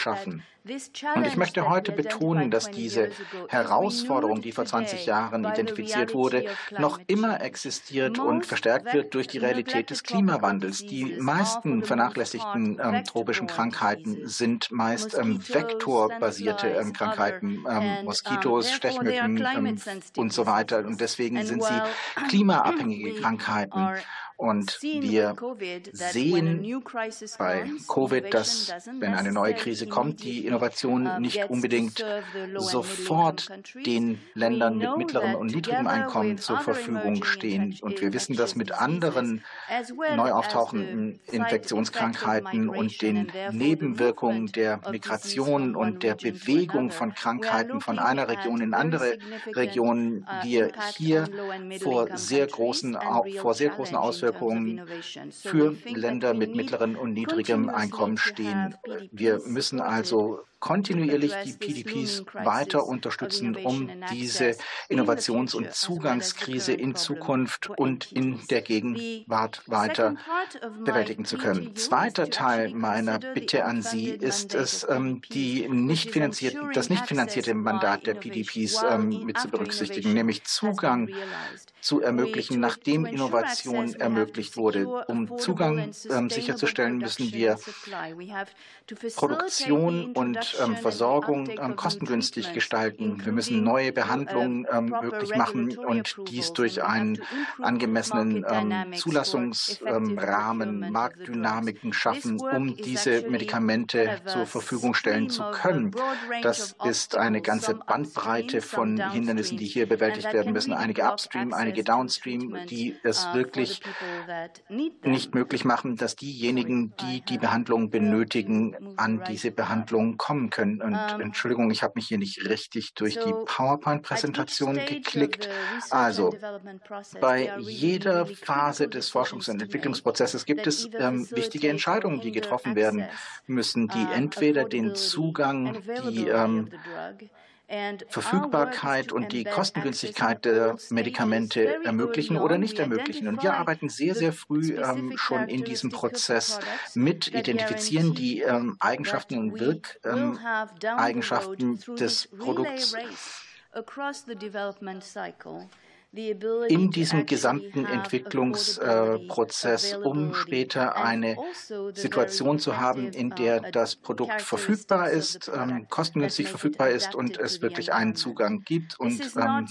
schaffen. Und ich möchte heute betonen, dass diese Herausforderung, die vor 20 Jahren identifiziert wurde, noch immer existiert und verstärkt wird durch die Realität des Klimawandels. Die meisten vernachlässigten ähm, tropischen Krankheiten sind meist ähm, vektorbasierte ähm, Krankheiten, ähm, Moskitos, Stechmücken ähm, und so weiter. Und deswegen sind sie klimaabhängige Krankheiten. Und wir sehen bei Covid, dass wenn eine neue Krise kommt, die Innovation nicht unbedingt sofort den Ländern mit mittlerem und niedrigem Einkommen zur Verfügung stehen. Und wir wissen, dass mit anderen neu auftauchenden Infektionskrankheiten und den Nebenwirkungen der Migration und der Bewegung von Krankheiten von einer Region in andere Regionen wir hier vor sehr großen, vor sehr großen Auswirkungen Auswirkungen für Länder mit mittlerem und niedrigem Einkommen stehen. Wir müssen also kontinuierlich die PDPs weiter unterstützen, um diese Innovations- und Zugangskrise in Zukunft und in der Gegenwart weiter bewältigen zu können. Zweiter Teil meiner Bitte an Sie ist es, ähm, die nicht das nicht finanzierte Mandat der PDPs ähm, mit zu berücksichtigen, nämlich Zugang zu ermöglichen, nachdem Innovation ermöglicht wurde. Um Zugang ähm, sicherzustellen, müssen wir Produktion und ähm, Versorgung ähm, kostengünstig gestalten. Wir müssen neue Behandlungen ähm, möglich machen und dies durch einen angemessenen ähm, Zulassungsrahmen, Marktdynamiken schaffen, um diese Medikamente zur Verfügung stellen zu können. Das ist eine ganze Bandbreite von Hindernissen, die hier bewältigt werden müssen. Einige Upstream, einige Downstream, die es uh, wirklich nicht möglich machen, dass diejenigen, die die Behandlung benötigen, an diese Behandlung kommen können. Und ähm, Entschuldigung, ich habe mich hier nicht richtig durch die PowerPoint-Präsentation geklickt. Also bei jeder Phase des Forschungs- und Entwicklungsprozesses gibt es ähm, wichtige Entscheidungen, die getroffen werden müssen, die entweder den Zugang, die ähm, Verfügbarkeit und die Kostengünstigkeit der Medikamente ermöglichen oder nicht ermöglichen. Und wir arbeiten sehr, sehr früh ähm, schon in diesem Prozess mit, identifizieren die ähm, Eigenschaften und Wirkeigenschaften ähm, des Produkts in diesem gesamten Entwicklungsprozess, um später eine also Situation zu haben, in der das Produkt verfügbar ist, ähm, kostengünstig verfügbar ist und es wirklich einen Zugang gibt. Und ähm,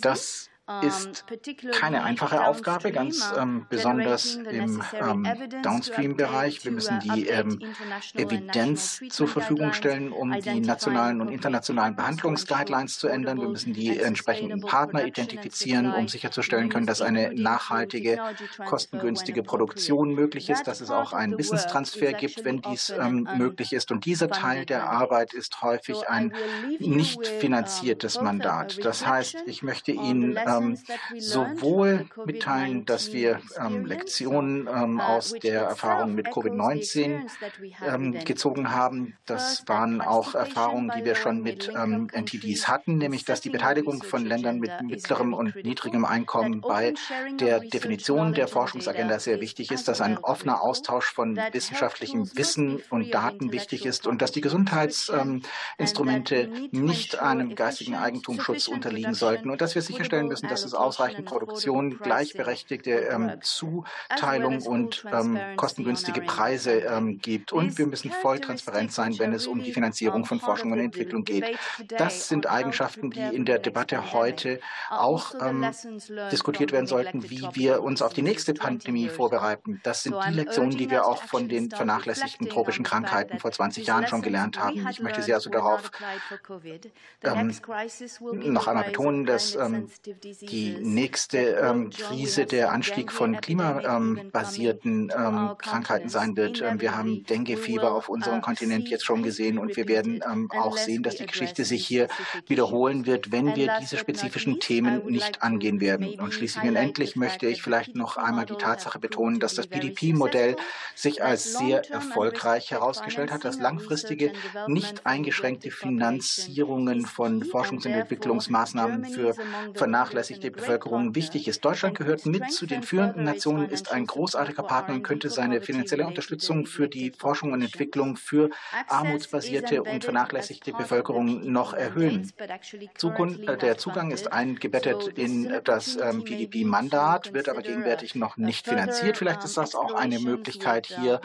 das ist keine einfache Aufgabe, ganz ähm, besonders im ähm, Downstream-Bereich. Wir müssen die ähm, Evidenz zur Verfügung stellen, um die nationalen und internationalen Behandlungsguidelines zu ändern. Wir müssen die entsprechenden Partner identifizieren, um sicherzustellen können, dass eine nachhaltige, kostengünstige Produktion möglich ist, dass es auch einen Wissenstransfer gibt, wenn dies ähm, möglich ist. Und dieser Teil der Arbeit ist häufig ein nicht finanziertes Mandat. Das heißt, ich möchte Ihnen ähm, sowohl mitteilen, dass wir ähm, Lektionen ähm, uh, aus der Erfahrung mit Covid-19 ähm, gezogen haben. Das waren auch Erfahrungen, die wir schon mit ähm, NTDs hatten, nämlich dass die Beteiligung von Ländern mit mittlerem und niedrigem Einkommen bei der Definition der Forschungsagenda sehr wichtig ist, dass ein offener Austausch von wissenschaftlichem Wissen und Daten wichtig ist und dass die Gesundheitsinstrumente nicht einem geistigen Eigentumsschutz unterliegen sollten und dass wir sicherstellen müssen, dass es ausreichend Produktion, gleichberechtigte ähm, Zuteilung und ähm, kostengünstige Preise ähm, gibt. Und wir müssen voll transparent sein, wenn es um die Finanzierung von Forschung und Entwicklung geht. Das sind Eigenschaften, die in der Debatte heute auch ähm, diskutiert werden sollten, wie wir uns auf die nächste Pandemie vorbereiten. Das sind die Lektionen, die wir auch von den vernachlässigten tropischen Krankheiten vor 20 Jahren schon gelernt haben. Ich möchte Sie also darauf ähm, noch einmal betonen, dass die nächste ähm, Krise der Anstieg von klimabasierten ähm, Krankheiten sein wird. Ähm, wir haben Denguefieber auf unserem Kontinent jetzt schon gesehen und wir werden ähm, auch sehen, dass die Geschichte sich hier wiederholen wird, wenn wir diese spezifischen Themen nicht angehen werden. Und schließlich und endlich möchte ich vielleicht noch einmal die Tatsache betonen, dass das PDP-Modell sich als sehr erfolgreich herausgestellt hat, dass langfristige, nicht eingeschränkte Finanzierungen von Forschungs- und Entwicklungsmaßnahmen für vernachlässigte vernachlässigte Bevölkerung wichtig ist. Deutschland gehört mit zu den führenden Nationen, ist ein großartiger Partner und könnte seine finanzielle Unterstützung für die Forschung und Entwicklung für armutsbasierte und vernachlässigte Bevölkerung noch erhöhen. Äh, der Zugang ist eingebettet in das ähm, PDP-Mandat, wird aber gegenwärtig noch nicht finanziert. Vielleicht ist das auch eine Möglichkeit, hier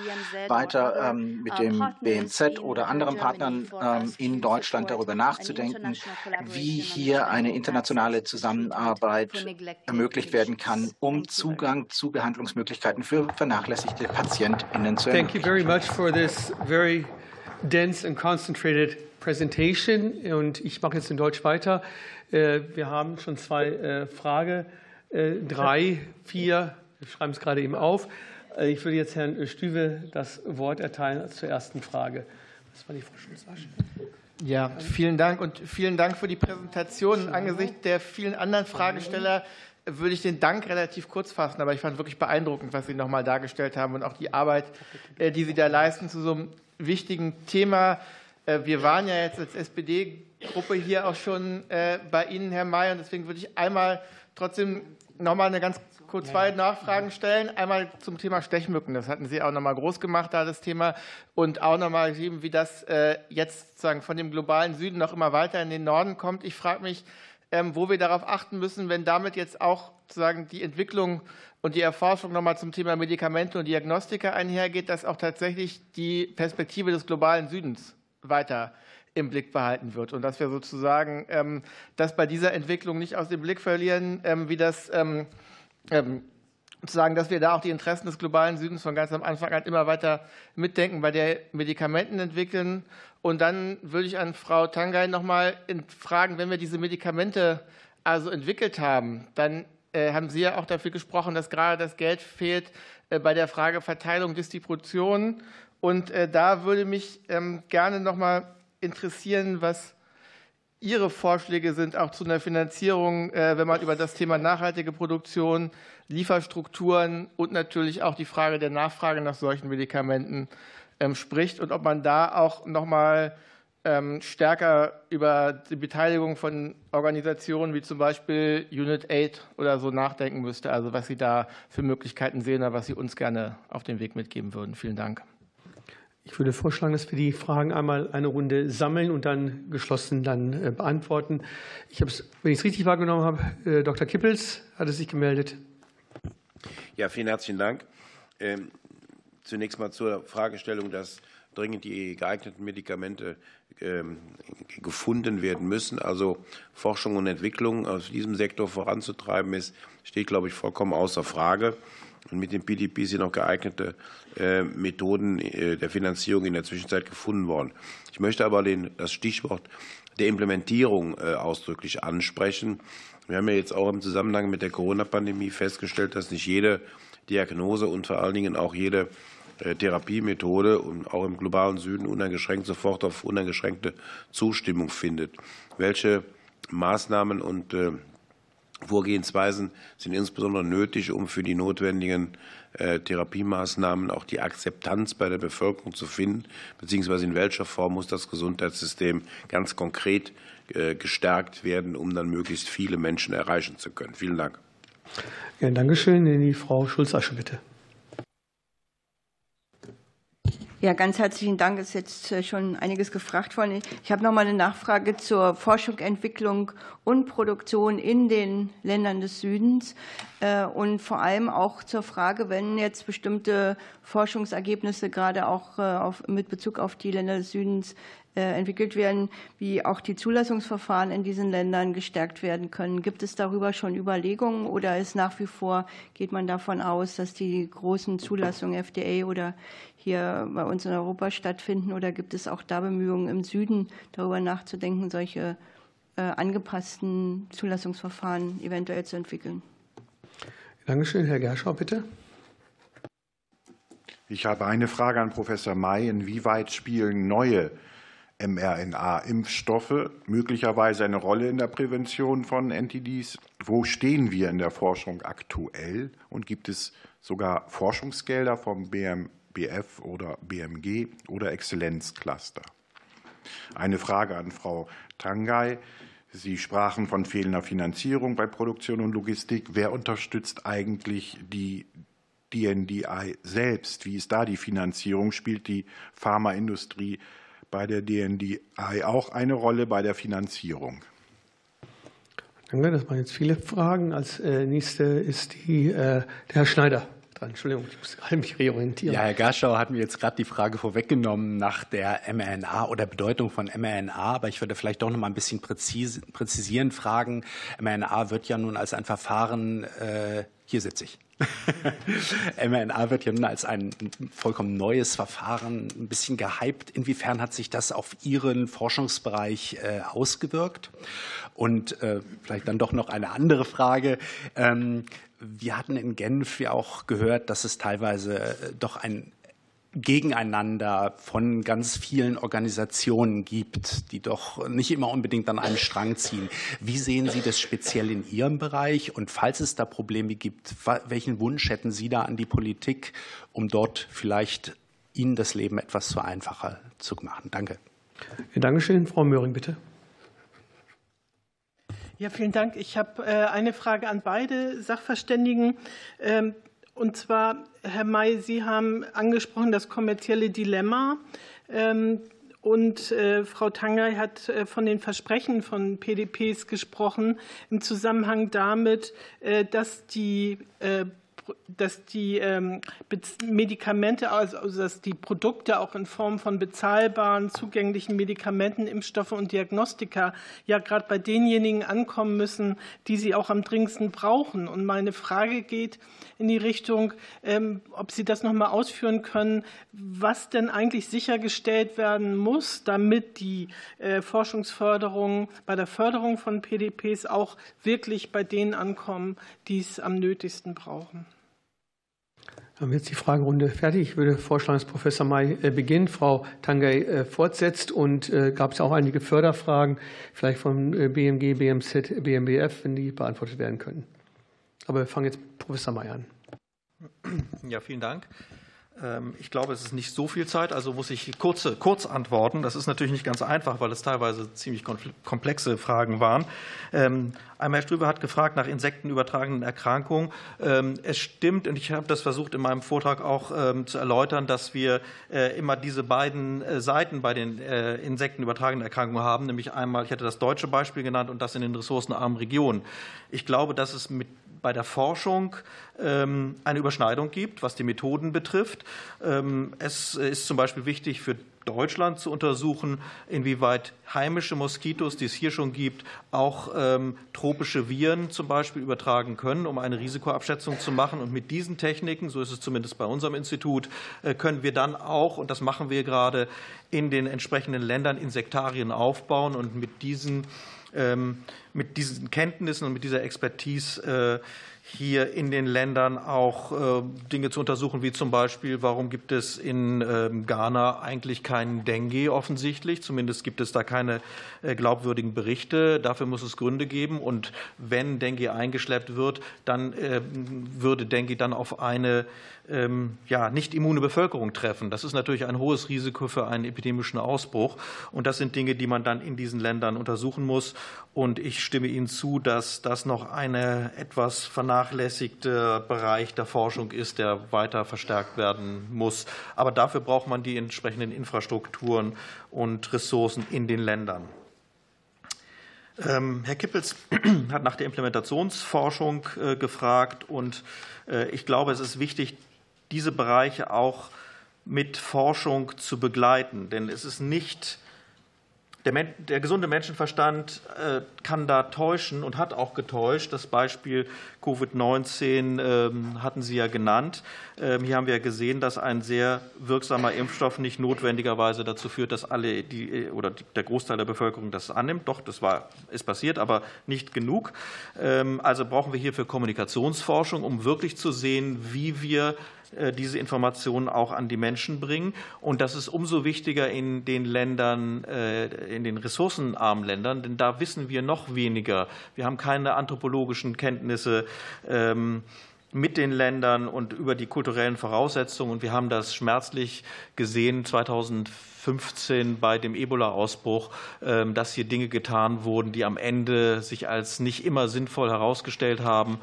weiter ähm, mit dem BMZ oder anderen Partnern ähm, in Deutschland darüber nachzudenken, wie hier eine internationale Zusammenarbeit ermöglicht werden kann, um Zugang zu Behandlungsmöglichkeiten für vernachlässigte PatientInnen zu ermöglichen. Thank you very much for this very dense and concentrated presentation. Und ich mache jetzt in Deutsch weiter. Äh, wir haben schon zwei äh, Fragen, äh, drei, vier, wir schreiben es gerade eben auf. Ich würde jetzt Herrn Stüwe das Wort erteilen zur ersten Frage. Das war die Frau schulz Ja, vielen Dank und vielen Dank für die Präsentation. Angesichts der vielen anderen Fragesteller würde ich den Dank relativ kurz fassen, aber ich fand wirklich beeindruckend, was Sie noch mal dargestellt haben und auch die Arbeit, die Sie da leisten zu so einem wichtigen Thema. Wir waren ja jetzt als SPD-Gruppe hier auch schon bei Ihnen, Herr May, und deswegen würde ich einmal trotzdem noch mal eine ganz kurz zwei Nachfragen stellen. Einmal zum Thema Stechmücken. Das hatten Sie auch noch mal groß gemacht, da das Thema. Und auch noch mal geschrieben, wie das äh, jetzt sozusagen von dem globalen Süden noch immer weiter in den Norden kommt. Ich frage mich, ähm, wo wir darauf achten müssen, wenn damit jetzt auch sozusagen die Entwicklung und die Erforschung noch mal zum Thema Medikamente und Diagnostika einhergeht, dass auch tatsächlich die Perspektive des globalen Südens weiter im Blick behalten wird und dass wir sozusagen ähm, das bei dieser Entwicklung nicht aus dem Blick verlieren, ähm, wie das ähm, zu sagen, dass wir da auch die Interessen des globalen Südens von ganz am Anfang an immer weiter mitdenken, bei der Medikamenten entwickeln. Und dann würde ich an Frau Tangay noch mal fragen, wenn wir diese Medikamente also entwickelt haben, dann äh, haben Sie ja auch dafür gesprochen, dass gerade das Geld fehlt äh, bei der Frage Verteilung, Distribution. Und äh, da würde mich ähm, gerne noch mal interessieren, was Ihre Vorschläge sind auch zu einer Finanzierung, äh, wenn man über das Thema nachhaltige Produktion, Lieferstrukturen und natürlich auch die Frage der Nachfrage nach solchen Medikamenten ähm, spricht und ob man da auch noch mal ähm, stärker über die Beteiligung von Organisationen wie zum Beispiel Unit 8 oder so nachdenken müsste, also was Sie da für Möglichkeiten sehen oder was Sie uns gerne auf den Weg mitgeben würden. Vielen Dank. Ich würde vorschlagen, dass wir die Fragen einmal eine Runde sammeln und dann geschlossen dann äh, beantworten. Ich habe es, wenn ich es richtig wahrgenommen habe, äh, Dr. Kippels hat es sich gemeldet. Ja, vielen herzlichen Dank. Ähm, zunächst mal zur Fragestellung, dass dringend die geeigneten Medikamente ähm, gefunden werden müssen. Also Forschung und Entwicklung aus diesem Sektor voranzutreiben ist, steht, glaube ich, vollkommen außer Frage. Und mit dem PDP sind auch geeignete äh, Methoden äh, der Finanzierung in der Zwischenzeit gefunden worden. Ich möchte aber den, das Stichwort der Implementierung äh, ausdrücklich ansprechen. Wir haben ja jetzt auch im Zusammenhang mit der Corona-Pandemie festgestellt, dass nicht jede Diagnose und vor allen Dingen auch jede Therapiemethode und auch im globalen Süden uneingeschränkt sofort auf uneingeschränkte Zustimmung findet. Welche Maßnahmen und Vorgehensweisen sind insbesondere nötig, um für die notwendigen äh, Therapiemaßnahmen auch die Akzeptanz bei der Bevölkerung zu finden, beziehungsweise in welcher Form muss das Gesundheitssystem ganz konkret äh, gestärkt werden, um dann möglichst viele Menschen erreichen zu können. Vielen Dank. Ja, Dankeschön. Frau Schulz-Asche, bitte. Ja, ganz herzlichen Dank. Es ist jetzt äh, schon einiges gefragt worden. Ich habe noch mal eine Nachfrage zur Forschung, Entwicklung und Produktion in den Ländern des Südens äh, und vor allem auch zur Frage, wenn jetzt bestimmte Forschungsergebnisse gerade auch äh, mit Bezug auf die Länder des Südens entwickelt werden, wie auch die Zulassungsverfahren in diesen Ländern gestärkt werden können. Gibt es darüber schon Überlegungen oder ist nach wie vor, geht man davon aus, dass die großen Zulassungen FDA oder hier bei uns in Europa stattfinden? Oder gibt es auch da Bemühungen im Süden, darüber nachzudenken, solche äh, angepassten Zulassungsverfahren eventuell zu entwickeln? Dankeschön. Herr Gerschau, bitte. Ich habe eine Frage an Professor May. Inwieweit spielen neue mRNA-Impfstoffe möglicherweise eine Rolle in der Prävention von NTDs? Wo stehen wir in der Forschung aktuell? Und gibt es sogar Forschungsgelder vom BM, BF oder BMG oder Exzellenzcluster. Eine Frage an Frau Tangay. Sie sprachen von fehlender Finanzierung bei Produktion und Logistik. Wer unterstützt eigentlich die DNDI selbst? Wie ist da die Finanzierung? Spielt die Pharmaindustrie bei der DNDI auch eine Rolle bei der Finanzierung? Danke, das waren jetzt viele Fragen. Als äh, nächste ist die, äh, der Herr Schneider dran. Entschuldigung, ich muss gerade mich reorientieren. Ja, Herr Gaschau hat mir jetzt gerade die Frage vorweggenommen nach der mRNA oder Bedeutung von mRNA, aber ich würde vielleicht doch noch mal ein bisschen präzisieren fragen. mRNA wird ja nun als ein Verfahren, äh, hier sitze ich. mRNA wird ja nun als ein vollkommen neues Verfahren ein bisschen gehypt. Inwiefern hat sich das auf Ihren Forschungsbereich äh, ausgewirkt? Und äh, vielleicht dann doch noch eine andere Frage. Ähm, wir hatten in Genf ja auch gehört, dass es teilweise äh, doch ein Gegeneinander von ganz vielen Organisationen gibt, die doch nicht immer unbedingt an einem Strang ziehen. Wie sehen Sie das speziell in Ihrem Bereich? Und falls es da Probleme gibt, welchen Wunsch hätten Sie da an die Politik, um dort vielleicht Ihnen das Leben etwas zu einfacher zu machen? Danke. Ja, Dankeschön. Frau Möhring, bitte. Ja, vielen Dank. Ich habe äh, eine Frage an beide Sachverständigen. Und zwar, Herr May, Sie haben angesprochen das kommerzielle Dilemma. Ähm, und äh, Frau Tangay hat äh, von den Versprechen von PDPs gesprochen im Zusammenhang damit, dass die dass die ähm, Medikamente, also dass die Produkte auch in Form von bezahlbaren, zugänglichen Medikamenten, Impfstoffe und Diagnostika ja gerade bei denjenigen ankommen müssen, die sie auch am dringendsten brauchen. Und meine Frage geht in die Richtung, ähm, ob Sie das noch mal ausführen können, was denn eigentlich sichergestellt werden muss, damit die äh, Forschungsförderung bei der Förderung von PDPs auch wirklich bei denen ankommen, die es am nötigsten brauchen. Haben wir jetzt die Fragerunde fertig. Ich würde vorschlagen, dass Professor May äh, beginnt, Frau Tangay äh, fortsetzt und äh, gab es auch einige Förderfragen, vielleicht von BMG, BMZ, BMBF, wenn die beantwortet werden können. Aber wir fangen jetzt Professor May an. Ja, vielen Dank. Ähm, ich glaube, es ist nicht so viel Zeit, also muss ich kurze, kurz antworten. Das ist natürlich nicht ganz einfach, weil es teilweise ziemlich komplexe Fragen waren. Ähm, einmal Herr Strübe hat gefragt nach insektenübertragenden Erkrankungen. Ähm, es stimmt, und ich habe das versucht in meinem Vortrag auch zu erläutern, dass wir äh, immer diese beiden äh, Seiten bei den äh, insektenübertragenden Erkrankungen haben, nämlich einmal, ich hatte das deutsche Beispiel genannt und das in den ressourcenarmen Regionen. Ich glaube, dass es mit bei der Forschung ähm, eine Überschneidung gibt, was die Methoden betrifft. Ähm, es ist zum Beispiel wichtig für Deutschland zu untersuchen, inwieweit heimische Moskitos, die es hier schon gibt, auch ähm, tropische Viren zum Beispiel übertragen können, um eine Risikoabschätzung zu machen. Und mit diesen Techniken, so ist es zumindest bei unserem Institut, äh, können wir dann auch, und das machen wir gerade, in den entsprechenden Ländern Insektarien aufbauen und mit diesen mit diesen Kenntnissen und mit dieser Expertise äh, hier in den Ländern auch äh, Dinge zu untersuchen, wie zum Beispiel, warum gibt es in ähm, Ghana eigentlich keinen Dengue offensichtlich? Zumindest gibt es da keine äh, glaubwürdigen Berichte. Dafür muss es Gründe geben. Und wenn Dengue eingeschleppt wird, dann würde Dengue dann auf eine ähm, ja, nicht immune Bevölkerung treffen. Das ist natürlich ein hohes Risiko für einen epidemischen Ausbruch. Und das sind Dinge, die man dann in diesen Ländern untersuchen muss. Und ich stimme Ihnen zu, dass das noch ein etwas vernachlässigter Bereich der Forschung ist, der weiter verstärkt werden muss. Aber dafür braucht man die entsprechenden Infrastrukturen und Ressourcen in den Ländern. Ähm, Herr Kippels hat nach der Implementationsforschung äh, gefragt und äh, ich glaube, es ist wichtig, diese Bereiche auch mit Forschung zu begleiten. Denn es ist nicht der, der, gesunde Menschenverstand äh, kann da täuschen und hat auch getäuscht. Das Beispiel Covid-19 ähm, hatten Sie ja genannt. Ähm, hier haben wir gesehen, dass ein sehr wirksamer Impfstoff nicht notwendigerweise dazu führt, dass alle die, äh, oder der Großteil der Bevölkerung das annimmt. Doch, das war, ist passiert, aber nicht genug. Ähm, also brauchen wir hierfür Kommunikationsforschung, um wirklich zu sehen, wie wir diese Informationen auch an die Menschen bringen. Und das ist umso wichtiger in den Ländern, äh, in den ressourcenarmen Ländern, denn da wissen wir noch weniger. Wir haben keine anthropologischen Kenntnisse. Ähm, mit den Ländern und über die kulturellen Voraussetzungen. Und wir haben das schmerzlich gesehen 2015 bei dem Ebola-Ausbruch, ähm, dass hier Dinge getan wurden, die am Ende sich als nicht immer sinnvoll herausgestellt haben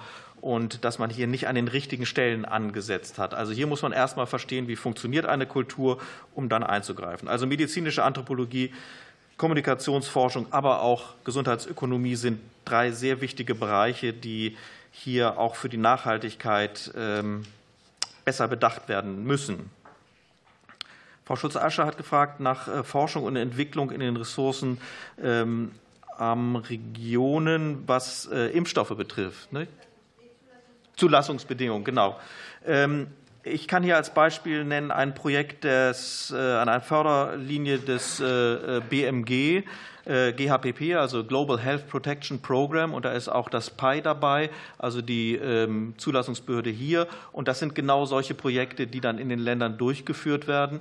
und dass man hier nicht an den richtigen Stellen angesetzt hat. Also hier muss man erst mal verstehen, wie funktioniert eine Kultur, um dann einzugreifen. Also medizinische Anthropologie, Kommunikationsforschung, aber auch Gesundheitsökonomie sind drei sehr wichtige Bereiche, die hier auch für die Nachhaltigkeit ähm, besser bedacht werden müssen. Frau Schulze-Ascher hat gefragt nach äh, Forschung und Entwicklung in den Ressourcen ähm, am Regionen, was äh, Impfstoffe betrifft. Zulassungsbedingungen, genau. Ähm, ich kann hier als Beispiel nennen ein Projekt des, äh, an einer Förderlinie des BMG, GHPP, also Global Health Protection Program, und da ist auch das PI dabei, also die ähm, Zulassungsbehörde hier. Und das sind genau solche Projekte, die dann in den Ländern durchgeführt werden.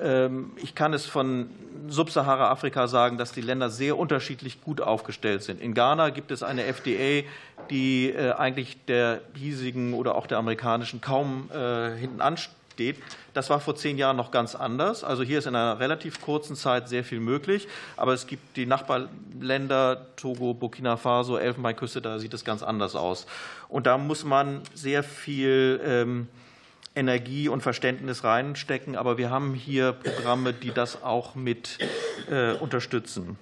Ähm, ich kann es von Subsahara-Afrika sagen, dass die Länder sehr unterschiedlich gut aufgestellt sind. In Ghana gibt es eine FDA, die äh, eigentlich der hiesigen oder auch der amerikanischen kaum äh, hinten ansteht steht. Das war vor zehn Jahren noch ganz anders. Also hier ist in einer relativ kurzen Zeit sehr viel möglich. Aber es gibt die Nachbarländer, Togo, Burkina Faso, Elfenbeinküste, da sieht es ganz anders aus. Und da muss man sehr viel ähm, Energie und Verständnis reinstecken. Aber wir haben hier Programme, die das auch mit äh, unterstützen.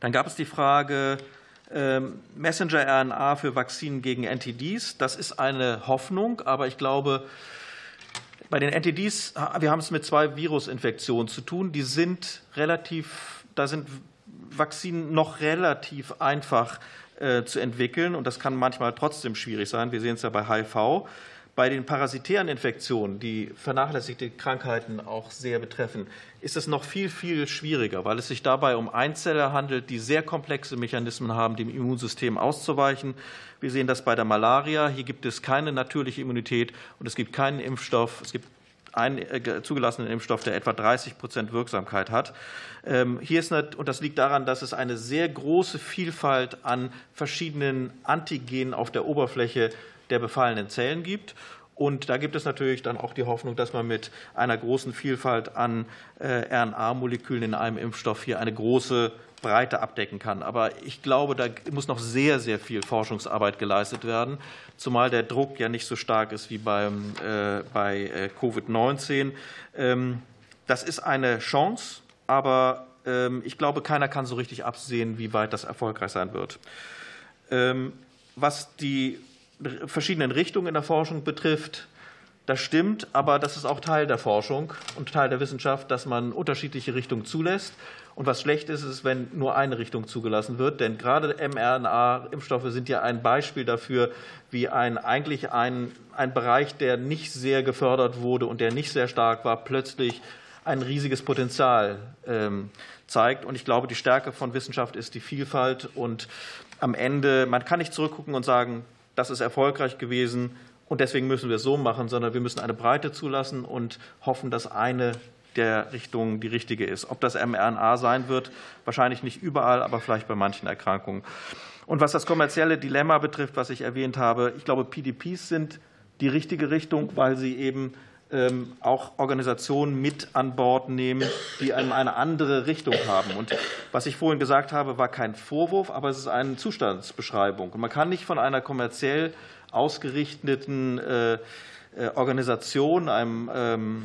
Dann gab es die Frage, ähm, Messenger-RNA für Vakzinen gegen NTDs. Das ist eine Hoffnung, aber ich glaube, bei den NTDs, wir haben es mit zwei Virusinfektionen zu tun. Die sind relativ, da sind Vakzinen noch relativ einfach äh, zu entwickeln und das kann manchmal trotzdem schwierig sein. Wir sehen es ja bei HIV. Bei den parasitären Infektionen, die vernachlässigte Krankheiten auch sehr betreffen, ist es noch viel, viel schwieriger, weil es sich dabei um Einzeller handelt, die sehr komplexe Mechanismen haben, dem Immunsystem auszuweichen. Wir sehen das bei der Malaria. Hier gibt es keine natürliche Immunität und es gibt keinen Impfstoff. Es gibt einen äh, zugelassenen Impfstoff, der etwa 30 Prozent Wirksamkeit hat. Ähm, hier ist nicht, und das liegt daran, dass es eine sehr große Vielfalt an verschiedenen Antigenen auf der Oberfläche der befallenen Zellen gibt. Und da gibt es natürlich dann auch die Hoffnung, dass man mit einer großen Vielfalt an äh, RNA-Molekülen in einem Impfstoff hier eine große Breite abdecken kann. Aber ich glaube, da muss noch sehr, sehr viel Forschungsarbeit geleistet werden, zumal der Druck ja nicht so stark ist wie beim, äh, bei äh, Covid-19. Ähm, das ist eine Chance, aber ähm, ich glaube, keiner kann so richtig absehen, wie weit das erfolgreich sein wird. Ähm, was die verschiedenen Richtungen in der Forschung betrifft, das stimmt, aber das ist auch Teil der Forschung und Teil der Wissenschaft, dass man unterschiedliche Richtungen zulässt. Und was schlecht ist, ist, wenn nur eine Richtung zugelassen wird. Denn gerade mRNA-Impfstoffe sind ja ein Beispiel dafür, wie ein, eigentlich ein, ein Bereich, der nicht sehr gefördert wurde und der nicht sehr stark war, plötzlich ein riesiges Potenzial ähm, zeigt. Und ich glaube, die Stärke von Wissenschaft ist die Vielfalt. Und am Ende, man kann nicht zurückgucken und sagen, das ist erfolgreich gewesen und deswegen müssen wir es so machen, sondern wir müssen eine Breite zulassen und hoffen, dass eine der Richtungen die richtige ist. Ob das mRNA sein wird, wahrscheinlich nicht überall, aber vielleicht bei manchen Erkrankungen. Und was das kommerzielle Dilemma betrifft, was ich erwähnt habe, ich glaube, PDPs sind die richtige Richtung, weil sie eben ähm, auch Organisationen mit an Bord nehmen, die eine andere Richtung haben. Und was ich vorhin gesagt habe, war kein Vorwurf, aber es ist eine Zustandsbeschreibung. man kann nicht von einer kommerziell ausgerichteten äh, Organisation, einem, ähm,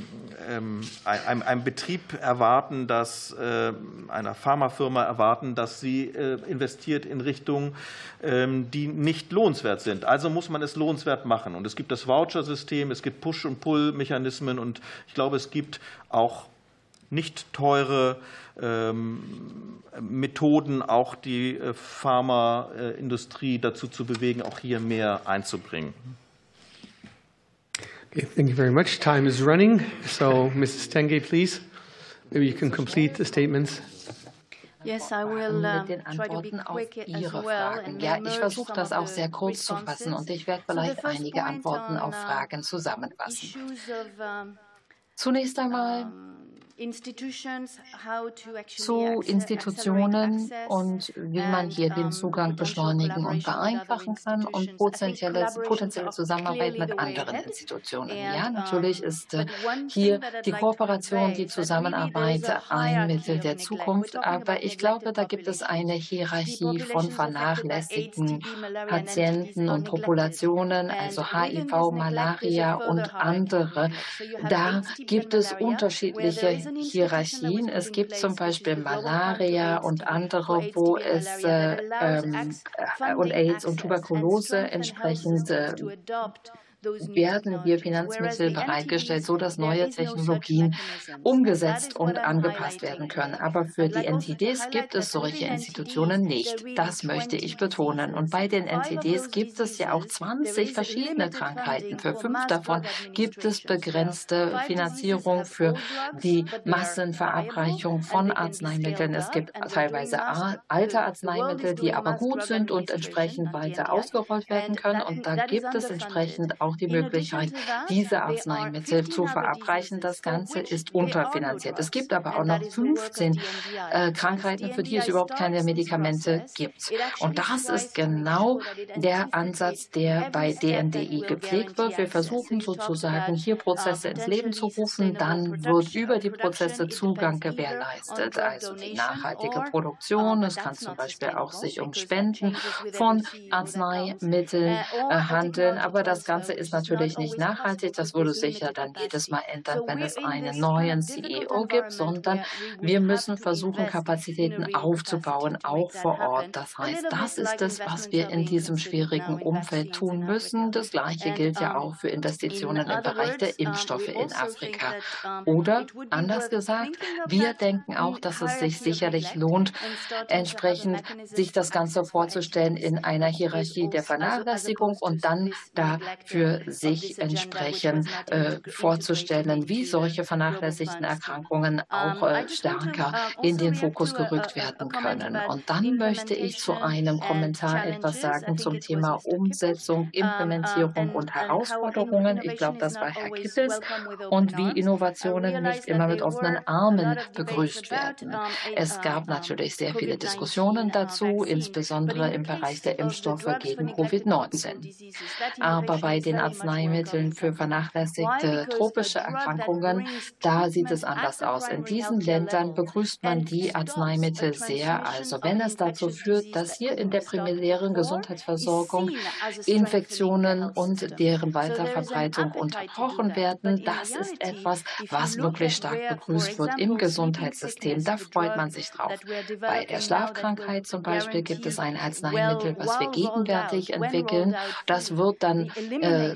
ähm, einem, einem, Betrieb erwarten, dass äh, einer Pharmafirma erwarten, dass sie äh, investiert in Richtungen, ähm, die nicht lohnenswert sind. Also muss man es lohnenswert machen. Und es gibt das Voucher-System, es gibt Push- und Pull-Mechanismen und ich glaube, es gibt auch nicht teure Methoden, auch die Pharmaindustrie dazu zu bewegen, auch hier mehr einzubringen. Okay, thank you very much. Time is running. So, Mrs. Tenge, please, maybe you can complete the statements. Yes, I will, uh, mit den Antworten auf Ihre Fragen. Ja, ich versuche das auch sehr kurz zu fassen und ich werde vielleicht einige Antworten auf uh, Fragen zusammenfassen. Zunächst einmal zu Institutionen und wie man hier den Zugang beschleunigen und vereinfachen kann und potenzielle, potenzielle Zusammenarbeit mit anderen Institutionen. Ja, natürlich ist äh, hier die Kooperation, die Zusammenarbeit ein Mittel der Zukunft, aber ich glaube, da gibt es eine Hierarchie von vernachlässigten Patienten und Populationen, also HIV, Malaria und andere. Da gibt es unterschiedliche Hierarchien. Es gibt zum Beispiel Malaria und andere, wo es äh, ähm, äh, und AIDS und Tuberkulose entsprechend äh, werden hier Finanzmittel bereitgestellt, so dass neue Technologien umgesetzt und angepasst werden können. Aber für die NTDs gibt es solche Institutionen nicht. Das möchte ich betonen. Und bei den NTDs gibt es ja auch 20 verschiedene Krankheiten. Für fünf davon gibt es begrenzte Finanzierung für die Massenverabreichung von Arzneimitteln. Es gibt teilweise alte Arzneimittel, die aber gut sind und entsprechend weiter ausgerollt werden können. Und da gibt es entsprechend auch die Möglichkeit, diese Arzneimittel zu verabreichen. Das Ganze ist unterfinanziert. Es gibt aber auch noch 15 äh, Krankheiten, für die es überhaupt keine Medikamente gibt. Und das ist genau der Ansatz, der bei DNDI gepflegt wird. Wir versuchen sozusagen hier Prozesse ins Leben zu rufen. Dann wird über die Prozesse Zugang gewährleistet, also die nachhaltige Produktion. Es kann zum Beispiel auch sich um Spenden von Arzneimitteln äh, handeln. Aber das Ganze ist natürlich nicht nachhaltig. Das würde sich ja dann jedes Mal ändern, wenn es einen neuen CEO gibt, sondern wir müssen versuchen, Kapazitäten aufzubauen, auch vor Ort. Das heißt, das ist es, was wir in diesem schwierigen Umfeld tun müssen. Das Gleiche gilt ja auch für Investitionen im Bereich der Impfstoffe in Afrika. Oder anders gesagt, wir denken auch, dass es sich sicherlich lohnt, entsprechend sich das Ganze vorzustellen in einer Hierarchie der Vernachlässigung und dann dafür sich entsprechend äh, vorzustellen, wie solche vernachlässigten Erkrankungen auch äh, stärker in den Fokus gerückt werden können. Und dann möchte ich zu einem Kommentar etwas sagen zum Thema Umsetzung, Implementierung und Herausforderungen. Ich glaube, das war Herr Kippels. Und wie Innovationen nicht immer mit offenen Armen begrüßt werden. Es gab natürlich sehr viele Diskussionen dazu, insbesondere im Bereich der Impfstoffe gegen Covid-19. Aber bei den Arzneimitteln für vernachlässigte tropische Erkrankungen, da sieht es anders aus. In diesen Ländern begrüßt man die Arzneimittel sehr. Also wenn es dazu führt, dass hier in der primären Gesundheitsversorgung Infektionen und deren Weiterverbreitung unterbrochen werden, das ist etwas, was wirklich stark begrüßt wird im Gesundheitssystem. Da freut man sich drauf. Bei der Schlafkrankheit zum Beispiel gibt es ein Arzneimittel, was wir gegenwärtig entwickeln. Das wird dann äh,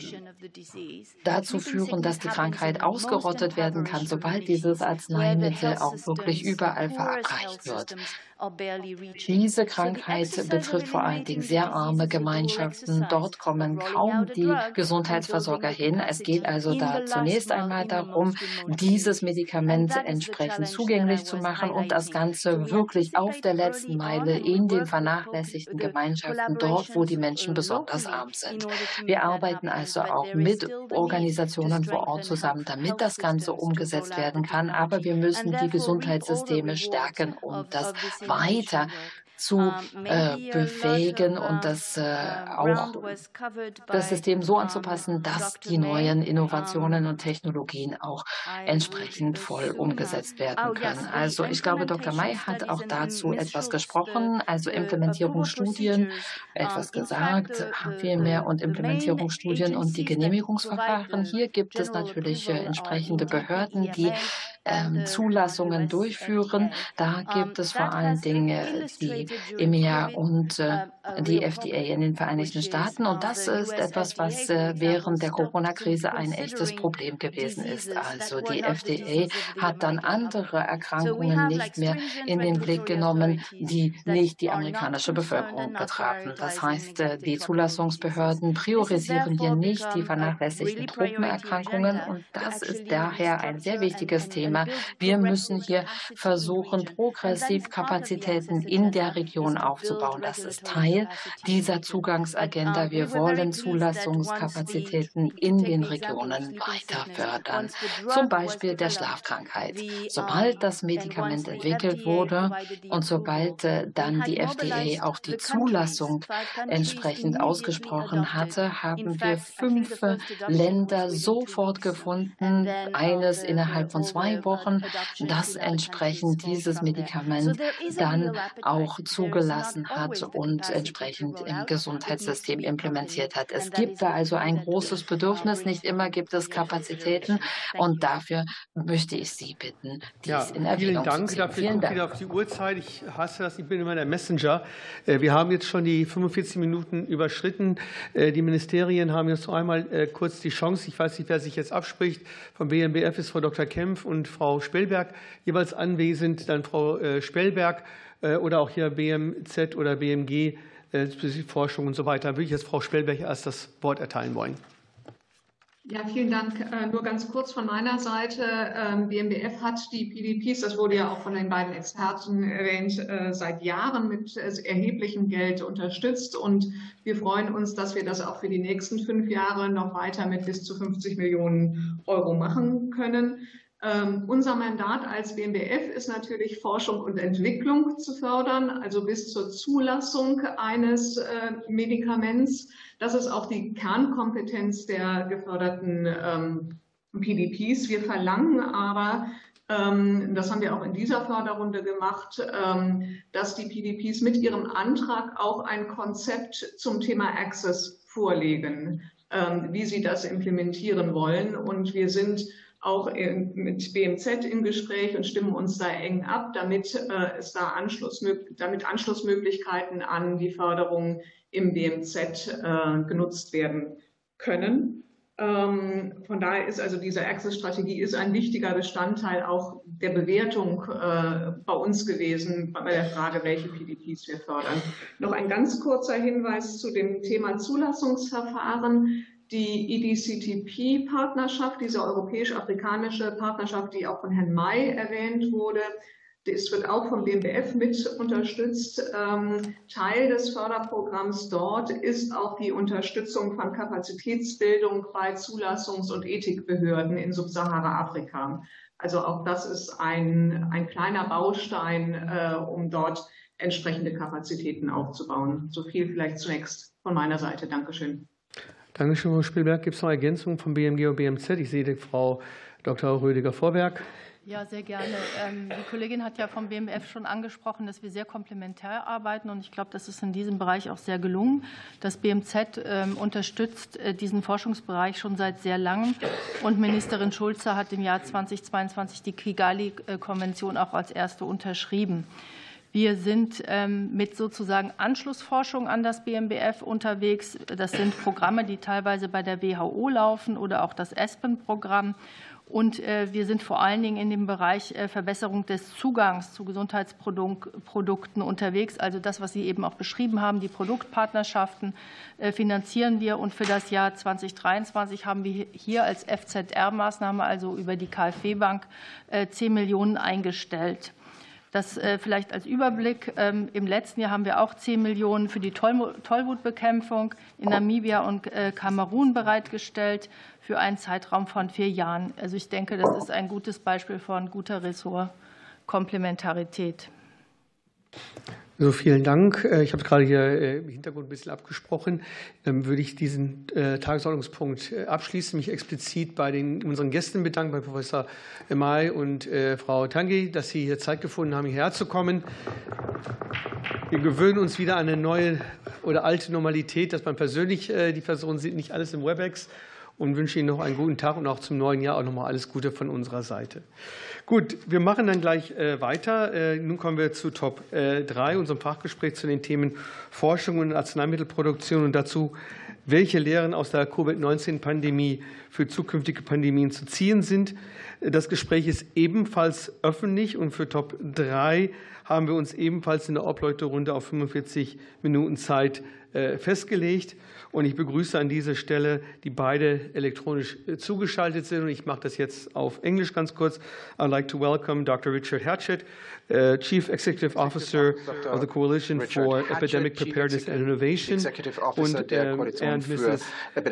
dazu führen, dass die Krankheit ausgerottet werden kann, sobald dieses Arzneimittel auch wirklich überall verabreicht wird. Diese Krankheit betrifft vor allen Dingen sehr arme Gemeinschaften. Dort kommen kaum die Gesundheitsversorger hin. Es geht also da zunächst einmal darum, dieses Medikament entsprechend zugänglich zu machen und das Ganze wirklich auf der letzten Meile in den vernachlässigten Gemeinschaften, dort, wo die Menschen besonders arm sind. Wir arbeiten also auch mit Organisationen vor Ort zusammen, damit das Ganze umgesetzt werden kann. Aber wir müssen die Gesundheitssysteme stärken, um das weiter zu äh, befähigen und das äh, auch das System so anzupassen, dass die neuen Innovationen und Technologien auch entsprechend voll umgesetzt werden oh, können. Also ich glaube, Dr. May hat auch dazu etwas gesprochen, also Implementierungsstudien etwas gesagt, vielmehr und Implementierungsstudien und die Genehmigungsverfahren. Hier gibt es natürlich äh, entsprechende Behörden, die ähm, Zulassungen durchführen. Da gibt es vor allen Dingen die EMEA und äh, die FDA in den Vereinigten Staaten. Und das ist etwas, was äh, während der Corona-Krise ein echtes Problem gewesen ist. Also die FDA hat dann andere Erkrankungen nicht mehr in den Blick genommen, die nicht die amerikanische Bevölkerung betrafen. Das heißt, äh, die Zulassungsbehörden priorisieren hier nicht die vernachlässigten Tropenerkrankungen. Und das ist daher ein sehr wichtiges Thema Thema. Wir müssen hier versuchen, progressiv Kapazitäten in der Region aufzubauen. Das ist Teil dieser Zugangsagenda. Wir wollen Zulassungskapazitäten in den Regionen weiter fördern. Zum Beispiel der Schlafkrankheit. Sobald das Medikament entwickelt wurde und sobald äh, dann die FDA auch die Zulassung entsprechend ausgesprochen hatte, haben wir fünf Länder sofort gefunden, eines innerhalb von zwei Wochen, das entsprechend dieses Medikament dann auch zugelassen hat und entsprechend im Gesundheitssystem implementiert hat. Es gibt da also ein großes Bedürfnis. Nicht immer gibt es Kapazitäten und dafür möchte ich Sie bitten, dies ja, in Erwägung vielen Dank. zu ziehen. Dafür vielen Dank. wieder auf die Uhrzeit. Ich hasse das. Ich bin immer der Messenger. Äh, wir haben jetzt schon die 45 Minuten überschritten. Äh, die Ministerien haben jetzt noch einmal äh, kurz die Chance. Ich weiß nicht, wer sich jetzt abspricht. Vom BMBF ist Frau Dr. Kempf und Frau Spellberg jeweils anwesend. Dann Frau Spellberg oder auch hier BMZ oder BMG, Forschung und so weiter. Da würde ich jetzt Frau Spellberg erst das Wort erteilen wollen. Ja, vielen Dank. Äh, nur ganz kurz von meiner Seite. BMBF ähm, hat die PDPs, das wurde ja auch von den beiden Experten erwähnt, äh, seit Jahren mit äh, erheblichem Geld unterstützt. Und wir freuen uns, dass wir das auch für die nächsten fünf Jahre noch weiter mit bis zu 50 Millionen Euro machen können. Ähm, unser Mandat als BMBF ist natürlich Forschung und Entwicklung zu fördern, also bis zur Zulassung eines äh, Medikaments. Das ist auch die Kernkompetenz der geförderten ähm, PDPs. Wir verlangen aber, ähm, das haben wir auch in dieser Förderrunde gemacht, ähm, dass die PDPs mit ihrem Antrag auch ein Konzept zum Thema Access vorlegen, ähm, wie sie das implementieren wollen. Und wir sind auch mit BMZ im Gespräch und stimmen uns da eng ab, damit äh, es da Anschluss, damit Anschlussmöglichkeiten an die Förderung im BMZ äh, genutzt werden können. Ähm, von daher ist also diese Access-Strategie ein wichtiger Bestandteil auch der Bewertung äh, bei uns gewesen, bei der Frage, welche PDPs wir fördern. Noch ein ganz kurzer Hinweis zu dem Thema Zulassungsverfahren die EDCTP-Partnerschaft, diese europäisch-afrikanische Partnerschaft, die auch von Herrn May erwähnt wurde, das wird auch vom BMBF mit unterstützt. Ähm, Teil des Förderprogramms dort ist auch die Unterstützung von Kapazitätsbildung bei Zulassungs- und Ethikbehörden in Subsahara-Afrika. Also auch das ist ein, ein kleiner Baustein, äh, um dort entsprechende Kapazitäten aufzubauen. So viel vielleicht zunächst von meiner Seite. Dankeschön. Dankeschön, Frau Spielberg. Gibt es noch Ergänzungen von BMG und BMZ? Ich sehe Frau Dr. Rödiger-Vorberg. Ja, sehr gerne. Ähm, die Kollegin hat ja vom BMF schon angesprochen, dass wir sehr komplementär arbeiten. Und ich glaube, das ist in diesem Bereich auch sehr gelungen. Das BMZ ähm, unterstützt äh, diesen Forschungsbereich schon seit sehr langem. Und Ministerin Schulze hat im Jahr 2022 die Kigali-Konvention auch als erste unterschrieben. Wir sind ähm, mit sozusagen Anschlussforschung an das BMBF unterwegs. Das sind Programme, die teilweise bei der WHO laufen oder auch das ESPEN-Programm. Und äh, wir sind vor allen Dingen in dem Bereich äh, Verbesserung des Zugangs zu Gesundheitsprodukten unterwegs. Also das, was Sie eben auch beschrieben haben, die Produktpartnerschaften äh, finanzieren wir. Und für das Jahr 2023 haben wir hier als FZR-Maßnahme, also über die KfW-Bank, 10 Millionen eingestellt. Das äh, vielleicht als Überblick. Ähm, Im letzten Jahr haben wir auch 10 Millionen für die Tollwutbekämpfung in Namibia und äh, Kamerun bereitgestellt für einen Zeitraum von vier Jahren. Also ich denke, das ist ein gutes Beispiel von guter Ressortkomplementarität. Also vielen Dank. Äh, ich habe es gerade hier äh, im Hintergrund ein bisschen abgesprochen. Dann würde ich diesen äh, Tagesordnungspunkt abschließen, mich explizit bei den, unseren Gästen bedanken, bei Professor May und Frau Tangi, dass Sie hier Zeit gefunden haben, hierher zu kommen. Wir gewöhnen uns wieder an eine neue oder alte Normalität, dass man persönlich die Personen sieht, nicht alles im WebEx und wünsche Ihnen noch einen guten Tag und auch zum neuen Jahr auch noch mal alles Gute von unserer Seite. Gut, wir machen dann gleich äh, weiter. Äh, nun kommen wir zu Top 3, äh, unserem Fachgespräch zu den Themen Forschung und Arzneimittelproduktion und dazu, welche Lehren aus der Covid-19-Pandemie für zukünftige Pandemien zu ziehen sind. Das Gespräch ist ebenfalls öffentlich und für Top 3 haben wir uns ebenfalls in der Obleuterunde auf 45 Minuten Zeit festgelegt. Und ich begrüße an dieser Stelle, die beide elektronisch äh, zugeschaltet sind. Und ich mache das jetzt auf Englisch ganz kurz. I'd like to welcome Dr. Richard Hatchett, uh, Chief Executive Officer of the Coalition for Epidemic Preparedness and Innovation, und, äh, and Mrs.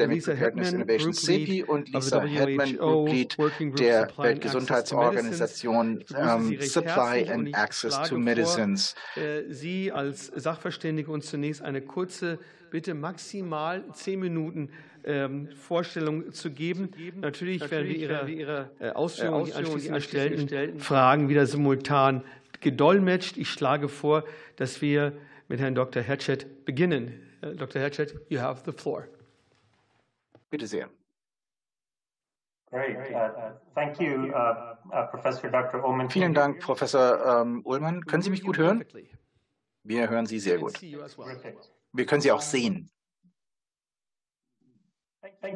Lisa Hetman, Group Lead und Lisa Hetman, Group Lead der Weltgesundheitsorganisation um, Supply and Access to Medicines. Sie als Sachverständige uns zunächst eine kurze bitte maximal zehn Minuten ähm, Vorstellung zu geben. Natürlich, Natürlich werden wir Ihre, Ihre äh, Ausführungen, die anschließend gestellten Fragen wieder simultan gedolmetscht. Ich schlage vor, dass wir mit Herrn Dr. Hatchett beginnen. Äh, Dr. Hatchett, you have the floor. Bitte sehr. Great. Uh, thank you, uh, uh, Professor Dr. Ullman. Vielen Dank, Professor ähm, Ullmann. Können Sie mich gut hören? Wir hören Sie sehr gut. Wir können sie auch sehen. Uh,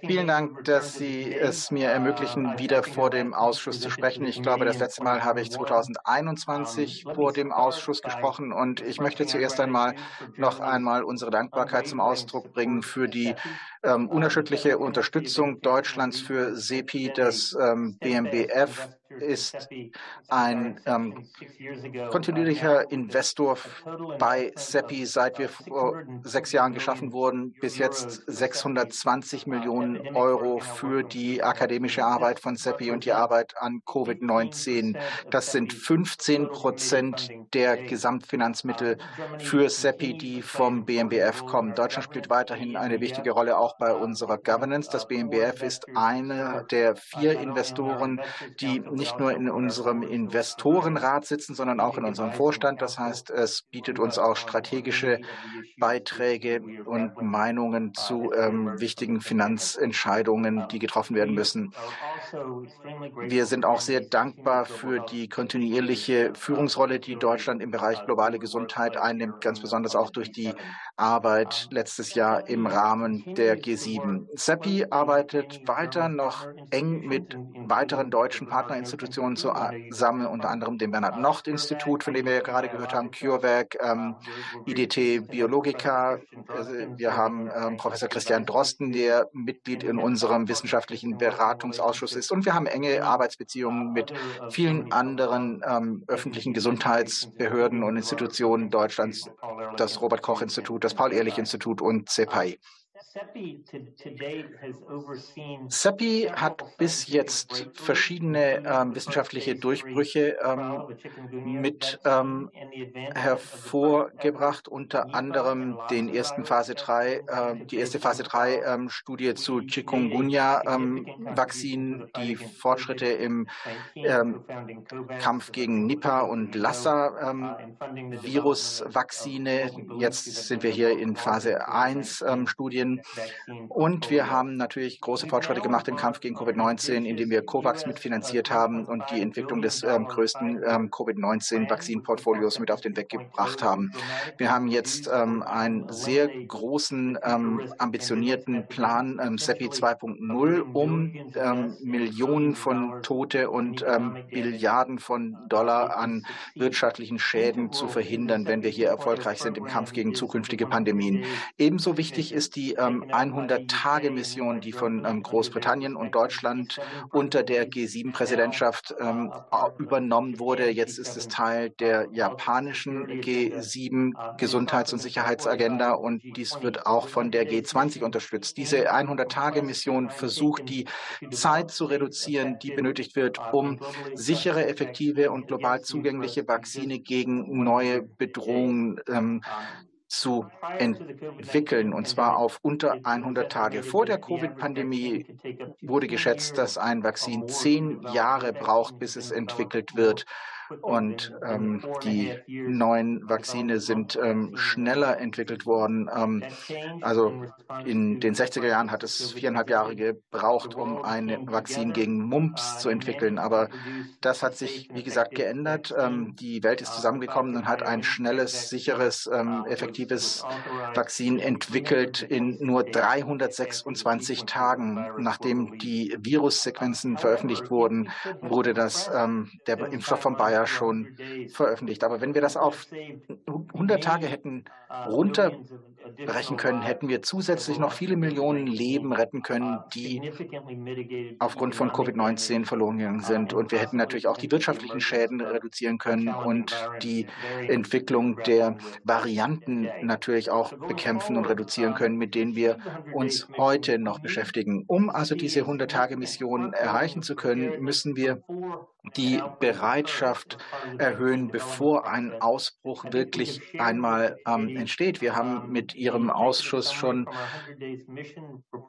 Vielen Dank, dass Sie es mir ermöglichen, wieder vor dem Ausschuss zu sprechen. Ich glaube, das letzte Mal habe ich 2021 vor dem Ausschuss gesprochen und ich möchte zuerst einmal noch einmal unsere Dankbarkeit zum Ausdruck bringen für die ähm, unerschütterliche Unterstützung Deutschlands für SEPI, das ähm, BMBF ist ein ähm, kontinuierlicher Investor bei CEPI, seit wir vor sechs Jahren geschaffen wurden, bis jetzt 620 Millionen Euro für die akademische Arbeit von CEPI und die Arbeit an Covid-19. Das sind 15 Prozent der Gesamtfinanzmittel für CEPI, die vom BMBF kommen. Deutschland spielt weiterhin eine wichtige Rolle auch bei unserer Governance. Das BMBF ist einer der vier Investoren, die nicht nur in unserem Investorenrat sitzen, sondern auch in unserem Vorstand. Das heißt, es bietet uns auch strategische Beiträge und Meinungen zu ähm, wichtigen Finanzentscheidungen, die getroffen werden müssen. Wir sind auch sehr dankbar für die kontinuierliche Führungsrolle, die Deutschland im Bereich globale Gesundheit einnimmt, ganz besonders auch durch die Arbeit letztes Jahr im Rahmen der G7. CEPI arbeitet weiter noch eng mit weiteren deutschen Partnerinstitutionen zusammen, unter anderem dem Bernhard-Nocht-Institut, von dem wir ja gerade gehört haben, CureVac, ähm, IDT Biologica. Also wir haben ähm, Professor Christian Drosten, der Mitglied in unserem wissenschaftlichen Beratungsausschuss ist. Und wir haben enge Arbeitsbeziehungen mit vielen anderen ähm, öffentlichen Gesundheitsbehörden und Institutionen Deutschlands, das Robert-Koch-Institut, das Paul-Ehrlich-Institut und CEPI. CEPI hat bis jetzt verschiedene ähm, wissenschaftliche Durchbrüche ähm, mit ähm, hervorgebracht, unter anderem den ersten Phase 3, äh, die erste Phase 3 ähm, Studie zu Chikungunya-Vakzinen, ähm, die Fortschritte im ähm, Kampf gegen Nipah und Lassa-Virus-Vakzine. Jetzt sind wir hier in Phase 1 Studien und wir haben natürlich große Fortschritte gemacht im Kampf gegen Covid-19, indem wir COVAX mitfinanziert haben und die Entwicklung des ähm, größten ähm, Covid-19-Vakzinportfolios mit auf den Weg gebracht haben. Wir haben jetzt ähm, einen sehr großen, ähm, ambitionierten Plan, ähm, SEPI 2.0, um ähm, Millionen von Tote und Milliarden von Dollar an wirtschaftlichen Schäden zu verhindern, wenn wir hier erfolgreich sind im Kampf gegen zukünftige Pandemien. Ebenso wichtig ist die 100-Tage-Mission, die von ähm, Großbritannien und Deutschland unter der G7-Präsidentschaft ähm, übernommen wurde. Jetzt ist es Teil der japanischen G7-Gesundheits- und Sicherheitsagenda und dies wird auch von der G20 unterstützt. Diese 100-Tage-Mission versucht, die Zeit zu reduzieren, die benötigt wird, um sichere, effektive und global zugängliche Vakzine gegen neue Bedrohungen ähm, zu entwickeln, und zwar auf unter 100 Tage. Vor der Covid-Pandemie wurde geschätzt, dass ein Vakzin zehn Jahre braucht, bis es entwickelt wird. Und ähm, die neuen Vakzine sind ähm, schneller entwickelt worden. Ähm, also in den 60er Jahren hat es viereinhalb Jahre gebraucht, um ein Vakzin gegen Mumps zu entwickeln. Aber das hat sich, wie gesagt, geändert. Ähm, die Welt ist zusammengekommen und hat ein schnelles, sicheres, ähm, effektives Vakzin entwickelt in nur 326 Tagen. Nachdem die Virussequenzen veröffentlicht wurden, wurde das, ähm, der Impfstoff von Bayer schon veröffentlicht. Aber wenn wir das auf 100 Tage hätten runterbrechen können, hätten wir zusätzlich noch viele Millionen Leben retten können, die aufgrund von Covid-19 verloren gegangen sind. Und wir hätten natürlich auch die wirtschaftlichen Schäden reduzieren können und die Entwicklung der Varianten natürlich auch bekämpfen und reduzieren können, mit denen wir uns heute noch beschäftigen. Um also diese 100-Tage-Mission erreichen zu können, müssen wir die Bereitschaft erhöhen, bevor ein Ausbruch wirklich einmal ähm, entsteht. Wir haben mit Ihrem Ausschuss schon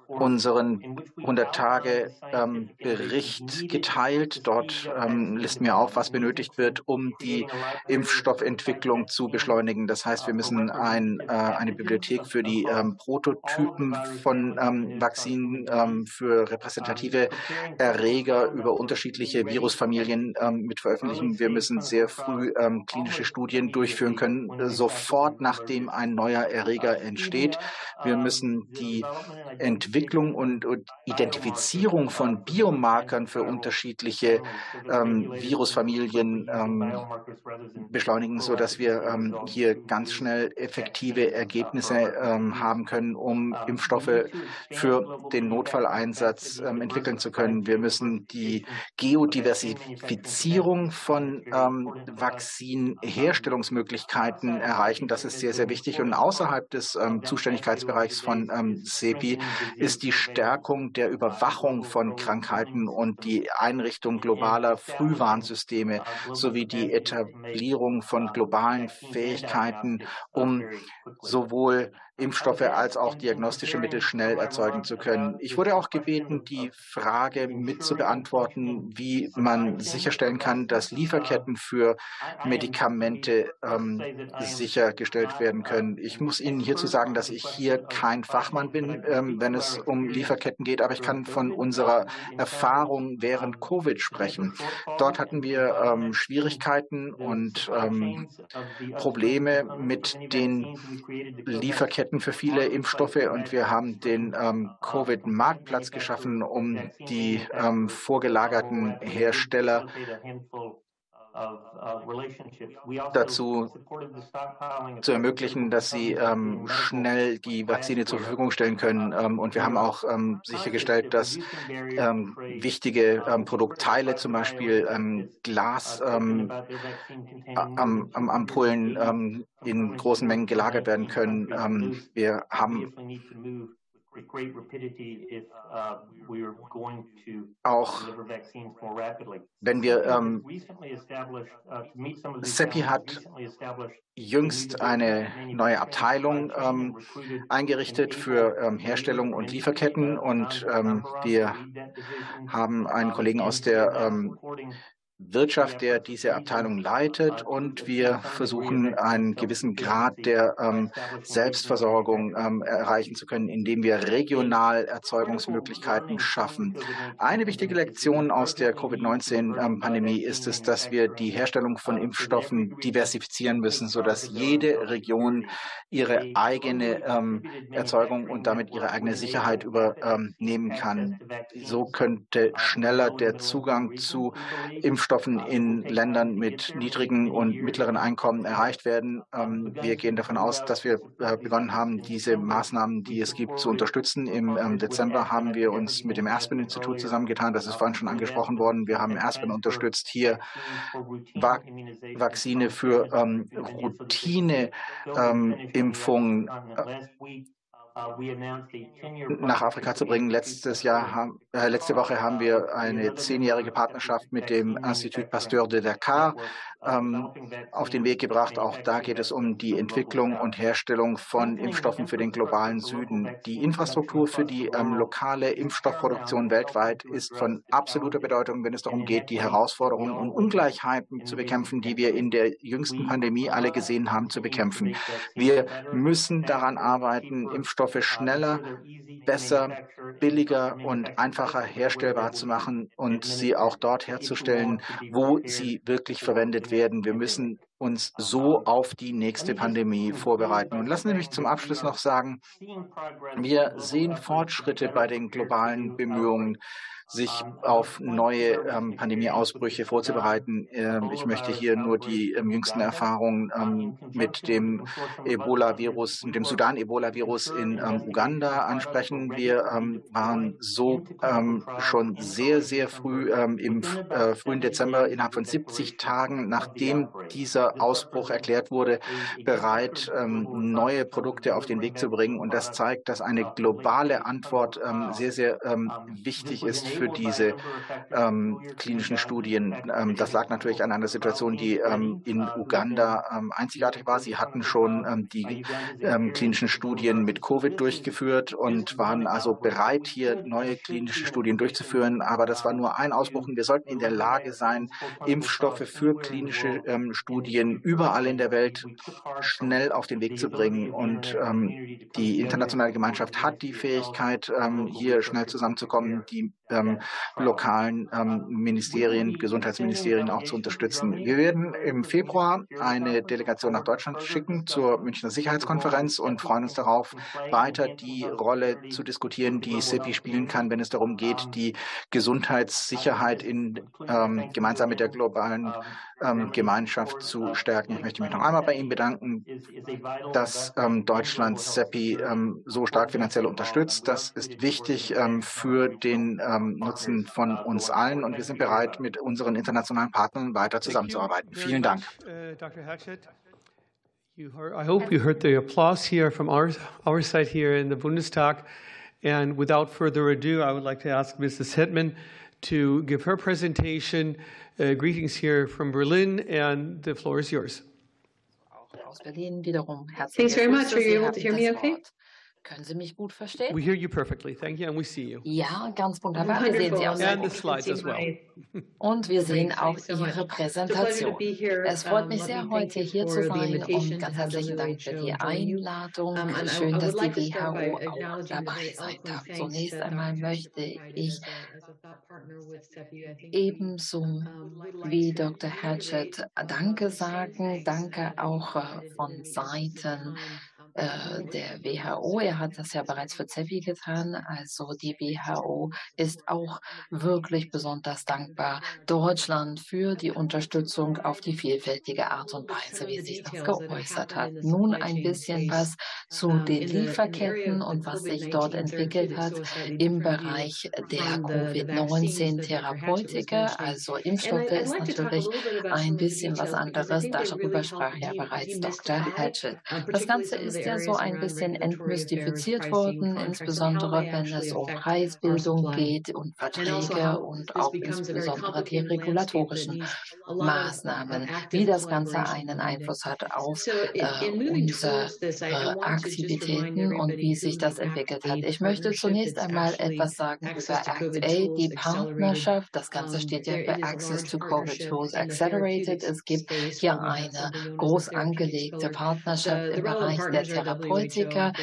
unseren 100-Tage-Bericht ähm, geteilt. Dort ähm, listen wir auf, was benötigt wird, um die Impfstoffentwicklung zu beschleunigen. Das heißt, wir müssen ein, äh, eine Bibliothek für die ähm, Prototypen von ähm, Vakzinen ähm, für repräsentative Erreger über unterschiedliche Virusfamilien Studien ähm, mit veröffentlichen. Wir müssen sehr früh ähm, klinische Studien durchführen können, sofort nachdem ein neuer Erreger entsteht. Wir müssen die Entwicklung und, und Identifizierung von Biomarkern für unterschiedliche ähm, Virusfamilien ähm, beschleunigen, sodass wir ähm, hier ganz schnell effektive Ergebnisse ähm, haben können, um Impfstoffe für den Notfalleinsatz entwickeln zu können. Wir müssen die Geodiversität Zertifizierung von ähm, Vakzinherstellungsmöglichkeiten erreichen. Das ist sehr, sehr wichtig. Und außerhalb des ähm, Zuständigkeitsbereichs von ähm, CEPI ist die Stärkung der Überwachung von Krankheiten und die Einrichtung globaler Frühwarnsysteme sowie die Etablierung von globalen Fähigkeiten, um sowohl Impfstoffe als auch diagnostische Mittel schnell erzeugen zu können. Ich wurde auch gebeten, die Frage mit zu beantworten, wie man sicherstellen kann, dass Lieferketten für Medikamente ähm, sichergestellt werden können. Ich muss Ihnen hierzu sagen, dass ich hier kein Fachmann bin, ähm, wenn es um Lieferketten geht, aber ich kann von unserer Erfahrung während Covid sprechen. Dort hatten wir ähm, Schwierigkeiten und ähm, Probleme mit den Lieferketten Lieferketten für viele Impfstoffe und wir haben den ähm, Covid-Marktplatz geschaffen, um die ähm, vorgelagerten Hersteller dazu zu ermöglichen, dass sie ähm, schnell die Vakzine zur Verfügung stellen können. Ähm, und wir haben auch ähm, sichergestellt, dass ähm, wichtige ähm, Produktteile, zum Beispiel ähm, Glas, am, am Ampullen in großen Mengen gelagert werden können. wir haben Auch wenn wir, ähm, CEPI uh, hat jüngst eine neue Abteilung ähm, eingerichtet für ähm, Herstellung und Lieferketten und ähm, wir haben einen Kollegen aus der Wirtschaft, der diese Abteilung leitet und wir versuchen einen gewissen Grad der ähm, Selbstversorgung ähm, erreichen zu können, indem wir regional Erzeugungsmöglichkeiten schaffen. Eine wichtige Lektion aus der Covid-19-Pandemie ist es, dass wir die Herstellung von Impfstoffen diversifizieren müssen, sodass jede Region ihre eigene ähm, Erzeugung und damit ihre eigene Sicherheit übernehmen kann. So könnte schneller der Zugang zu Impfstoffen Impfstoffen in Ländern mit niedrigen und mittleren Einkommen erreicht werden. Ähm, wir gehen davon aus, dass wir äh, begonnen haben, diese Maßnahmen, die es gibt, zu unterstützen. Im ähm, Dezember haben wir uns mit dem Aspen-Institut zusammengetan. Das ist vorhin schon angesprochen worden. Wir haben Aspen unterstützt, hier Vakzine für ähm, Routine-Impfungen nach Afrika zu bringen. Letztes Jahr, äh, letzte Woche haben wir eine zehnjährige Partnerschaft mit dem Institut Pasteur de Dakar ähm, auf den Weg gebracht. Auch da geht es um die Entwicklung und Herstellung von Impfstoffen für den globalen Süden. Die Infrastruktur für die ähm, lokale Impfstoffproduktion weltweit ist von absoluter Bedeutung, wenn es darum geht, die Herausforderungen und Ungleichheiten zu bekämpfen, die wir in der jüngsten Pandemie alle gesehen haben, zu bekämpfen. Wir müssen daran arbeiten, Impfstoffe schneller, besser, billiger und einfacher herstellbar zu machen und sie auch dort herzustellen, wo sie wirklich verwendet werden. Wir müssen uns so auf die nächste Pandemie vorbereiten. Und lassen Sie mich zum Abschluss noch sagen, wir sehen Fortschritte bei den globalen Bemühungen sich auf neue ähm, Pandemieausbrüche vorzubereiten. Ähm, ich möchte hier nur die ähm, jüngsten Erfahrungen ähm, mit dem Ebola-Virus, dem Sudan-Ebola-Virus in ähm, Uganda ansprechen. Wir ähm, waren so schon sehr, sehr früh im äh, frühen Dezember, innerhalb von 70 Tagen, nachdem dieser Ausbruch erklärt wurde, bereit, neue Produkte auf den Weg zu bringen. Und das zeigt, dass eine globale Antwort sehr, sehr wichtig ist für diese ähm, klinischen Studien. Ähm, das lag natürlich an einer Situation, die ähm, in Uganda ähm, einzigartig war. Sie hatten schon ähm, die ähm, klinischen Studien mit Covid durchgeführt und waren also bereit, hier neue klinische Studien durchzuführen. Aber das war nur ein Ausbruch wir sollten in der Lage sein, Impfstoffe für klinische Studien überall in der Welt schnell auf den Weg zu bringen. Und die internationale Gemeinschaft hat die Fähigkeit, hier schnell zusammenzukommen. Die ähm, lokalen ähm, Ministerien, Gesundheitsministerien auch zu unterstützen. Wir werden im Februar eine Delegation nach Deutschland schicken zur Münchner Sicherheitskonferenz und freuen uns darauf, weiter die Rolle zu diskutieren, die CEPI spielen kann, wenn es darum geht, die Gesundheitssicherheit in, ähm, gemeinsam mit der globalen ähm, Gemeinschaft zu stärken. Ich möchte mich noch einmal bei Ihnen bedanken, dass ähm, Deutschland CEPI ähm, so stark finanziell unterstützt. Das ist wichtig ähm, für den ähm, Nutzen von uns allen und wir sind bereit, mit unseren internationalen Partnern weiter zusammenzuarbeiten. Vielen Dank. Uh, Dr. Hatchett. Heard, I hope you heard the applause here from our, our side here in the Bundestag. And without further ado, I would like to ask Mrs. Hetman to give her presentation. Uh, greetings here from Berlin, and the floor is yours. Thanks very much. Are you able to hear me okay? Können Sie mich gut verstehen? We hear you perfectly. Thank you, and we see you. Ja, ganz wunderbar. Wir sehen Sie auch sehr gut. Well. Und wir sehen auch Ihre Präsentation. Es freut mich sehr, heute hier zu sein und ganz herzlichen Dank für die Einladung. Schön, dass die WHO auch dabei sein darf. Zunächst einmal möchte ich ebenso wie Dr. Hatchett Danke sagen. Danke auch äh, von Seiten äh, der WHO. Er hat das ja bereits für CEPI getan. Also die WHO ist auch wirklich besonders dankbar Deutschland für die Unterstützung auf die vielfältige Art und Weise, wie sich das geäußert hat. Nun ein bisschen was zu den Lieferketten und was sich dort entwickelt hat im Bereich der Covid-19-Therapeutika. Also Impfstoffe ist natürlich ein bisschen was anderes. Darüber sprach ja bereits Dr. Hatchett. Das Ganze ist ja so ein bisschen entmystifiziert worden, insbesondere wenn es um Preisbildung geht und Verträge und auch insbesondere die regulatorischen Maßnahmen, wie das Ganze einen Einfluss hat auf äh, unsere äh, Aktivitäten und wie sich das entwickelt hat. Ich möchte zunächst einmal etwas sagen über ACT-A, die Partnerschaft. Das Ganze steht ja für Access to COVID Tools Accelerated. Es gibt hier eine groß angelegte Partnerschaft im Bereich der Therapeutika.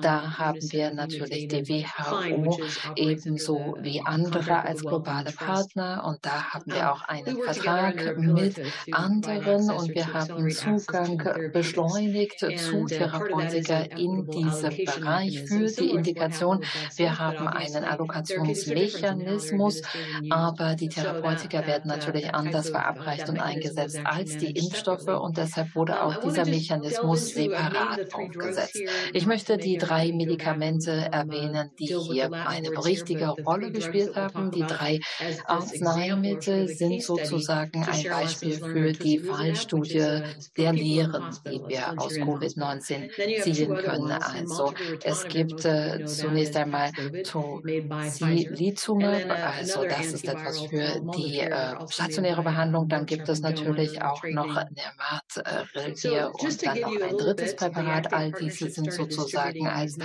Da haben wir natürlich die WHO ebenso wie andere als globale Partner. Und da haben wir auch einen Vertrag mit anderen und wir haben Zugang beschleunigt zu Therapeutika in diesem Bereich für die Indikation. Wir haben einen Allokationsmechanismus, aber die Therapeutika werden natürlich anders verabreicht und eingesetzt als die Impfstoffe und deshalb wurde auch dieser Mechanismus separat aufgebaut. gesetzt. Ich möchte die drei Medikamente erwähnen, die hier eine wichtige Rolle gespielt haben. Die drei Arzneimittel sind sozusagen ein Beispiel für die Fallstudie der Lehren, die wir aus Covid-19 ziehen können. Also es gibt äh, zunächst einmal Tocilizumab, also das ist etwas für die äh, stationäre Behandlung. Dann gibt es natürlich auch noch Nermat-Religier und dann noch ein drittes Präparat. All diese sind sozusagen als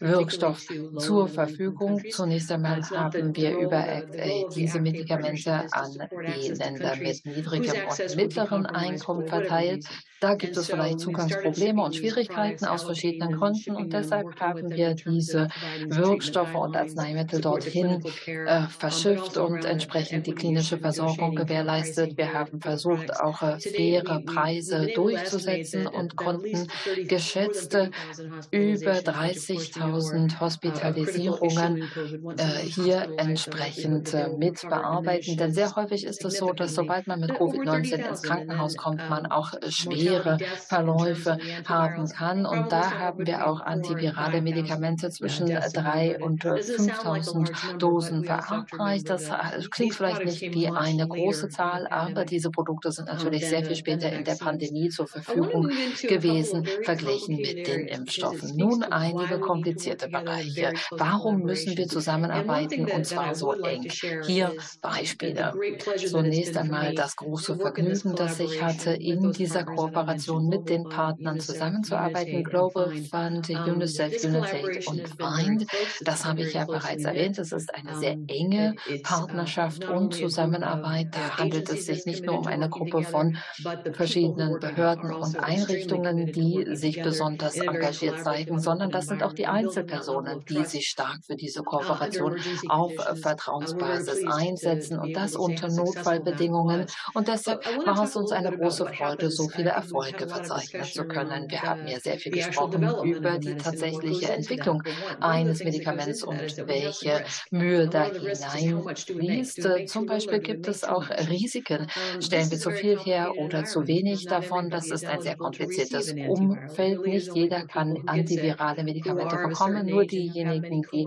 Wirkstoff zur Verfügung. Zunächst einmal haben wir über Act A diese Medikamente an die Länder mit niedrigem und mittlerem Einkommen verteilt. Da gibt es vielleicht Zugangsprobleme und Schwierigkeiten aus verschiedenen Gründen und deshalb haben wir diese Wirkstoffe und Arzneimittel dorthin äh, verschifft und entsprechend die klinische Versorgung gewährleistet. Wir haben versucht, auch äh, faire Preise durchzusetzen und konnten geschätzte über 30.000 Hospitalisierungen äh, hier entsprechend äh, mit bearbeiten. Denn sehr häufig ist es so, dass sobald man mit Covid-19 ins Krankenhaus kommt, man auch äh, schwer schwere Verläufe haben kann. Und da haben wir auch antivirale Medikamente zwischen 3.000 und 5.000 Dosen verabreicht. Das klingt vielleicht nicht wie eine große Zahl, aber diese Produkte sind natürlich sehr viel später in der Pandemie zur Verfügung gewesen, verglichen mit den Impfstoffen. Nun einige komplizierte Bereiche. Warum müssen wir zusammenarbeiten und zwar so eng? Hier Beispiele. Zunächst einmal das große Vergnügen, das ich hatte, in dieser Kooperation Kooperation mit den Partnern zusammenzuarbeiten. Global Fund, UNICEF, UNICEF und FIND. Das habe ich ja bereits erwähnt. Es ist eine sehr enge Partnerschaft und Zusammenarbeit. Da handelt es sich nicht nur um eine Gruppe von verschiedenen Behörden und Einrichtungen, die sich besonders engagiert zeigen, sondern das sind auch die Einzelpersonen, die sich stark für diese Kooperation auf Vertrauensbasis einsetzen und das unter Notfallbedingungen. Und deshalb war es uns eine große Freude, so viele Erfolge Erfolge verzeichnen zu können. Wir haben ja sehr viel gesprochen über die tatsächliche Entwicklung eines Medikaments und welche Mühe da hineinfließt. Zum Beispiel gibt es auch Risiken. Stellen wir zu viel her oder zu wenig davon? Das ist ein sehr kompliziertes Umfeld. Nicht jeder kann antivirale Medikamente bekommen. Nur diejenigen, die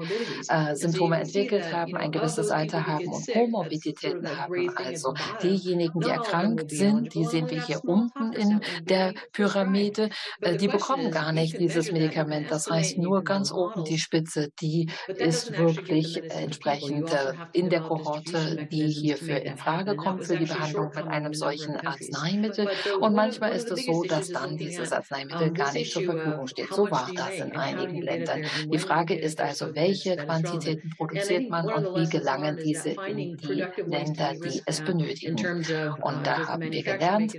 äh, Symptome entwickelt haben, ein gewisses Alter haben und Komorbiditäten haben. Also diejenigen, die erkrankt sind, die sehen wir hier unten in der Pyramide, äh, die bekommen gar nicht dieses Medikament. Das heißt, nur ganz oben die Spitze, die ist wirklich entsprechend äh, in der Kohorte, die hierfür in Frage kommt für die Behandlung mit einem solchen Arzneimittel. Und manchmal ist es so, dass dann dieses Arzneimittel gar nicht zur Verfügung steht. So war das in einigen Ländern. Die Frage ist also, welche Quantitäten produziert man und wie gelangen diese in die Länder, die es benötigen. Und da haben wir gelernt,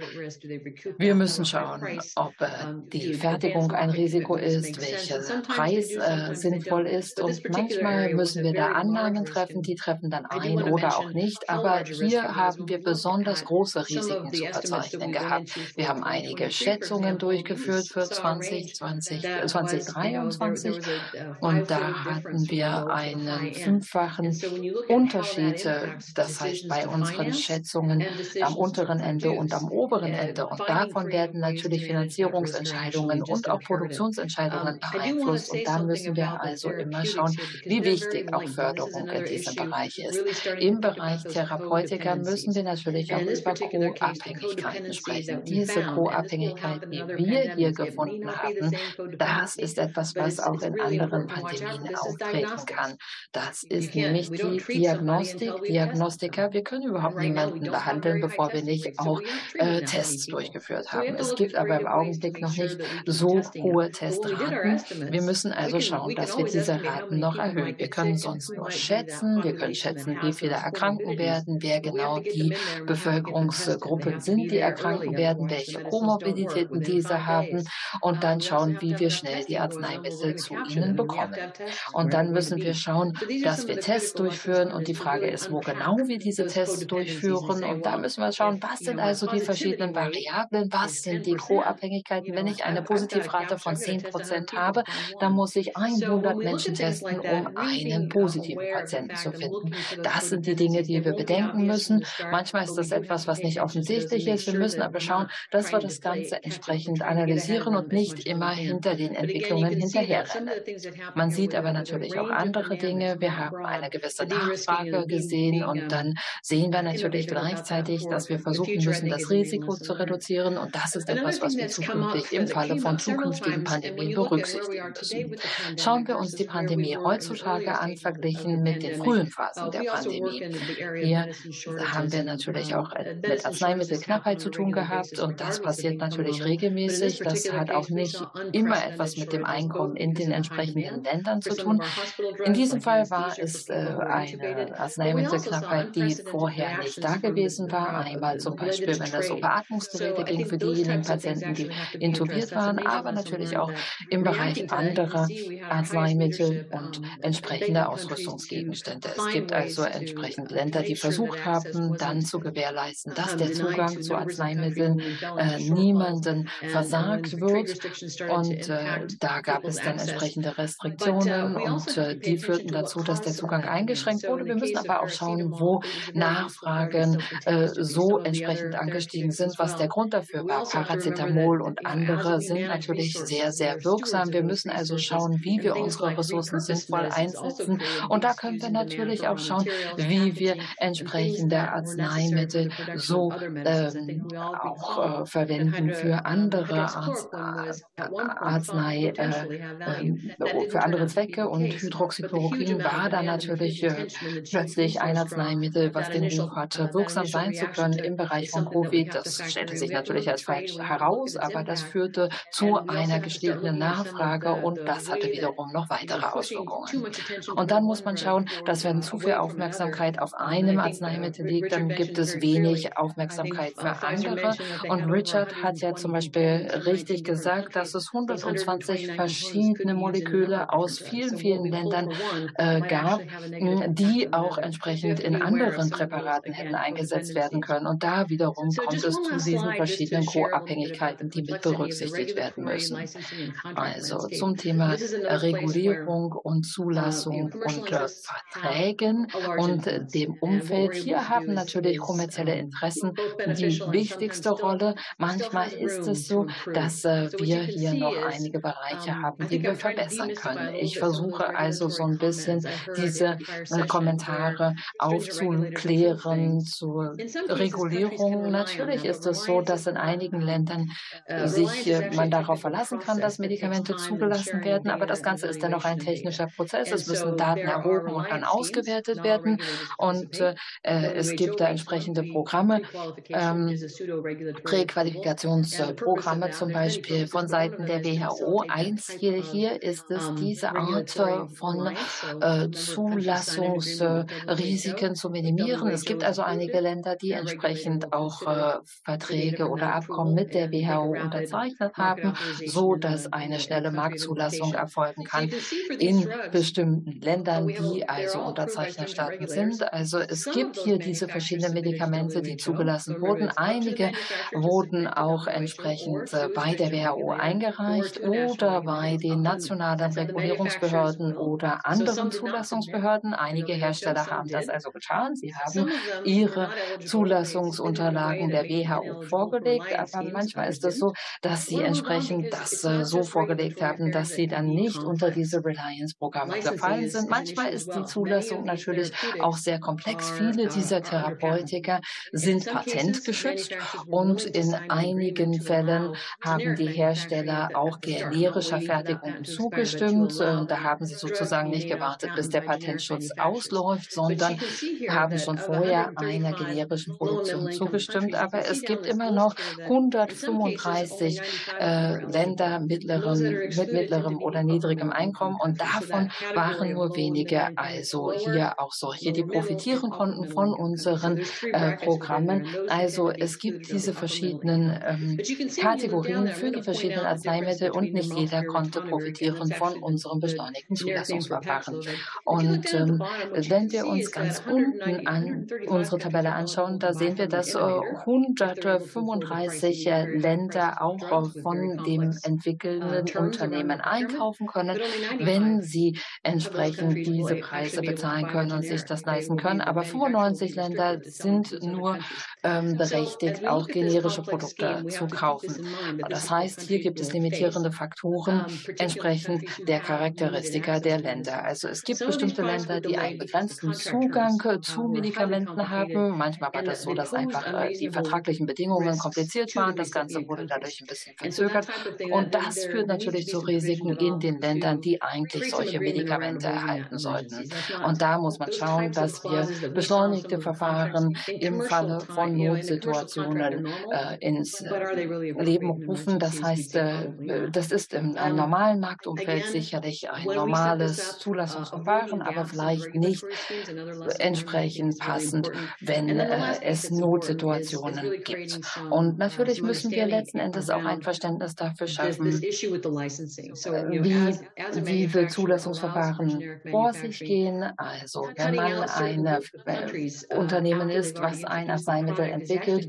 wir müssen schauen, ob äh, die Fertigung ein Risiko ist, welcher Preis äh, sinnvoll ist. Und manchmal müssen wir da Annahmen treffen, die treffen dann ein oder auch nicht. Aber hier haben wir besonders große Risiken zu verzeichnen gehabt. Wir haben einige Schätzungen durchgeführt für 2020, 2023 und da hatten wir einen fünffachen Unterschied. Äh, das heißt, bei unseren Schätzungen am unteren Ende und am oberen Ende. Und davon werden natürlich Finanzierungsentscheidungen und auch Produktionsentscheidungen beeinflusst. Und da müssen wir also immer schauen, wie wichtig auch Förderung in diesem Bereich ist. Im Bereich Therapeutika müssen wir natürlich auch über Co-Abhängigkeiten sprechen. Diese Co-Abhängigkeit, die wir hier gefunden haben, das ist etwas, was auch in anderen Pandemien auftreten kann. Das ist nämlich die Diagnostik, Diagnostiker. Wir können überhaupt niemanden behandeln, bevor wir nicht auch äh, Tests durchgeführt haben haben. Es gibt aber im Augenblick noch nicht so hohe Testraten. Wir müssen also schauen, dass wir diese Raten noch erhöhen. Wir können sonst nur schätzen. Wir können schätzen, wie viele erkranken werden, wer genau die Bevölkerungsgruppen sind, die erkranken werden, welche Komorbiditäten diese haben und dann schauen, wie wir schnell die Arzneimittel zu ihnen bekommen. Und dann müssen wir schauen, dass wir Tests durchführen und die Frage ist, wo genau wir diese Tests durchführen und da müssen wir schauen, was sind also die verschiedenen Variablen, was was sind die Co-Abhängigkeiten? Wenn ich eine Positivrate von 10 Prozent habe, dann muss ich 100 Menschen testen, um einen positiven Patienten zu finden. Das sind die Dinge, die wir bedenken müssen. Manchmal ist das etwas, was nicht offensichtlich ist. Wir müssen aber schauen, dass wir das Ganze entsprechend analysieren und nicht immer hinter den Entwicklungen hinterherrennen. Man sieht aber natürlich auch andere Dinge. Wir haben eine gewisse Nachfrage gesehen und dann sehen wir natürlich gleichzeitig, dass wir versuchen müssen, das Risiko zu reduzieren. Und das ist etwas, was wir zukünftig im Falle von zukünftigen Pandemien berücksichtigen müssen. Schauen wir uns die Pandemie heutzutage an, verglichen mit den frühen Phasen der Pandemie. Hier haben wir natürlich auch mit Arzneimittelknappheit zu tun gehabt und das passiert natürlich regelmäßig. Das hat auch nicht immer etwas mit dem Einkommen in den entsprechenden Ländern zu tun. In diesem Fall war es äh, eine Arzneimittelknappheit, die vorher nicht da gewesen war. Einmal zum Beispiel, wenn es um Beatmungsgeräte ging für diejenigen Patienten, die intubiert waren, aber natürlich auch im Bereich anderer Arzneimittel und entsprechender Ausrüstungsgegenstände. Es gibt also entsprechend Länder, die versucht haben, dann zu gewährleisten, dass der Zugang zu Arzneimitteln äh, niemanden versagt wird. Und äh, da gab es dann entsprechende Restriktionen und äh, die führten dazu, dass der Zugang eingeschränkt wurde. Wir müssen aber auch schauen, wo Nachfragen äh, so entsprechend angestiegen sind, was der Grund dafür war. Paracetamol und andere sind natürlich sehr, sehr wirksam. Wir müssen also schauen, wie wir unsere Ressourcen sinnvoll einsetzen. Und da können wir natürlich auch schauen, wie wir entsprechende Arzneimittel so ähm, auch äh, verwenden für andere Arzt, Arznei, äh, äh, für andere Zwecke. Und Hydroxychloroquin war da natürlich äh, plötzlich ein Arzneimittel, was den Ruf hatte, wirksam sein zu können im Bereich von Covid. Das stellte sich natürlich als falsch heraus, aber das führte zu einer gestiegenen Nachfrage und das hatte wiederum noch weitere Auswirkungen. Und dann muss man schauen, dass wenn zu viel Aufmerksamkeit auf einem Arzneimittel liegt, dann gibt es wenig Aufmerksamkeit für andere. Und Richard hat ja zum Beispiel richtig gesagt, dass es 120 verschiedene Moleküle aus vielen, vielen Ländern äh, gab, die auch entsprechend in anderen Präparaten hätten eingesetzt werden können. Und da wiederum kommt es zu diesen verschiedenen Co-Abhängigkeiten, die mit berücksichtigt werden müssen. Also zum Thema Regulierung und Zulassung und äh, Verträgen und dem Umfeld. Hier haben natürlich kommerzielle Interessen die wichtigste Rolle. Manchmal ist es so, dass äh, wir hier noch einige Bereiche haben, die wir verbessern können. Ich versuche also so ein bisschen diese äh, Kommentare aufzuklären zur Regulierung. Natürlich ist es so, dass in einigen Ländern sich man darauf verlassen kann, dass Medikamente zugelassen werden, aber das Ganze ist dennoch ein technischer Prozess. Es müssen Daten erhoben und dann ausgewertet werden und äh, es gibt da entsprechende Programme, ähm, Präqualifikationsprogramme zum Beispiel von Seiten der WHO. Eins hier, hier ist es, diese Art von äh, Zulassungsrisiken zu minimieren. Es gibt also einige Länder, die entsprechend auch äh, Verträge oder Abkommen mit der WHO unterzeichnet haben, so dass eine schnelle Marktzulassung erfolgen kann in bestimmten Ländern, die also Unterzeichnerstaaten sind. Also es gibt hier diese verschiedenen Medikamente, die zugelassen wurden. Einige wurden auch entsprechend äh, bei der WHO eingereicht oder bei den nationalen Regulierungsbehörden oder anderen Zulassungsbehörden. Einige Hersteller haben das also getan. Sie haben ihre Zulassungsunterlagen der WHO vorgelegt, aber manchmal ist es so, dass sie entsprechend das äh, so vorgelegt haben, dass sie dann nicht unter diese Reliance-Programme gefallen sind. Manchmal ist die Zulassung natürlich auch sehr komplex. Viele dieser Therapeutika sind patentgeschützt und in einigen Fällen haben die Hersteller auch generischer Fertigung zugestimmt. Da haben sie sozusagen nicht gewartet, bis der Patentschutz ausläuft, sondern haben schon vorher einer generischen Produktion zugestimmt. Aber es gibt immer noch 135 äh, Länder mittleren, mit mittlerem oder niedrigem Einkommen und davon waren nur wenige also hier auch solche, die profitieren konnten von unseren äh, Programmen. Also es gibt diese verschiedenen ähm, Kategorien für die verschiedenen Arzneimittel und nicht jeder konnte profitieren von unserem beschleunigten Zulassungsverfahren. Und ähm, wenn wir uns ganz unten an unsere Tabelle anschauen, da sehen wir, dass äh, 135 äh, Länder auch äh, von dem entwickelnden Unternehmen einkaufen können, wenn sie entsprechend diese Preise bezahlen können und sich das leisten können. Aber 95 Länder sind nur ähm, berechtigt, auch generische Produkte zu kaufen. Das heißt, hier gibt gibt es limitierende Faktoren entsprechend der Charakteristika der Länder. Also es gibt bestimmte Länder, die einen begrenzten Zugang zu Medikamenten haben. Manchmal war das so, dass einfach äh, die vertraglichen Bedingungen kompliziert waren. Das Ganze wurde dadurch ein bisschen verzögert. Und das führt natürlich zu Risiken in den Ländern, die eigentlich solche Medikamente erhalten sollten. Und da muss man schauen, dass wir beschleunigte Verfahren im Falle von Notsituationen äh, ins Leben rufen. Das heißt, das ist in einem normalen Marktumfeld sicherlich ein normales Zulassungsverfahren, aber vielleicht nicht entsprechend passend, wenn äh, es Notsituationen gibt. Und natürlich müssen wir letzten Endes auch ein Verständnis dafür schaffen, wie diese Zulassungsverfahren vor sich gehen. Also wenn man ein äh, Unternehmen ist, was ein Arzneimittel entwickelt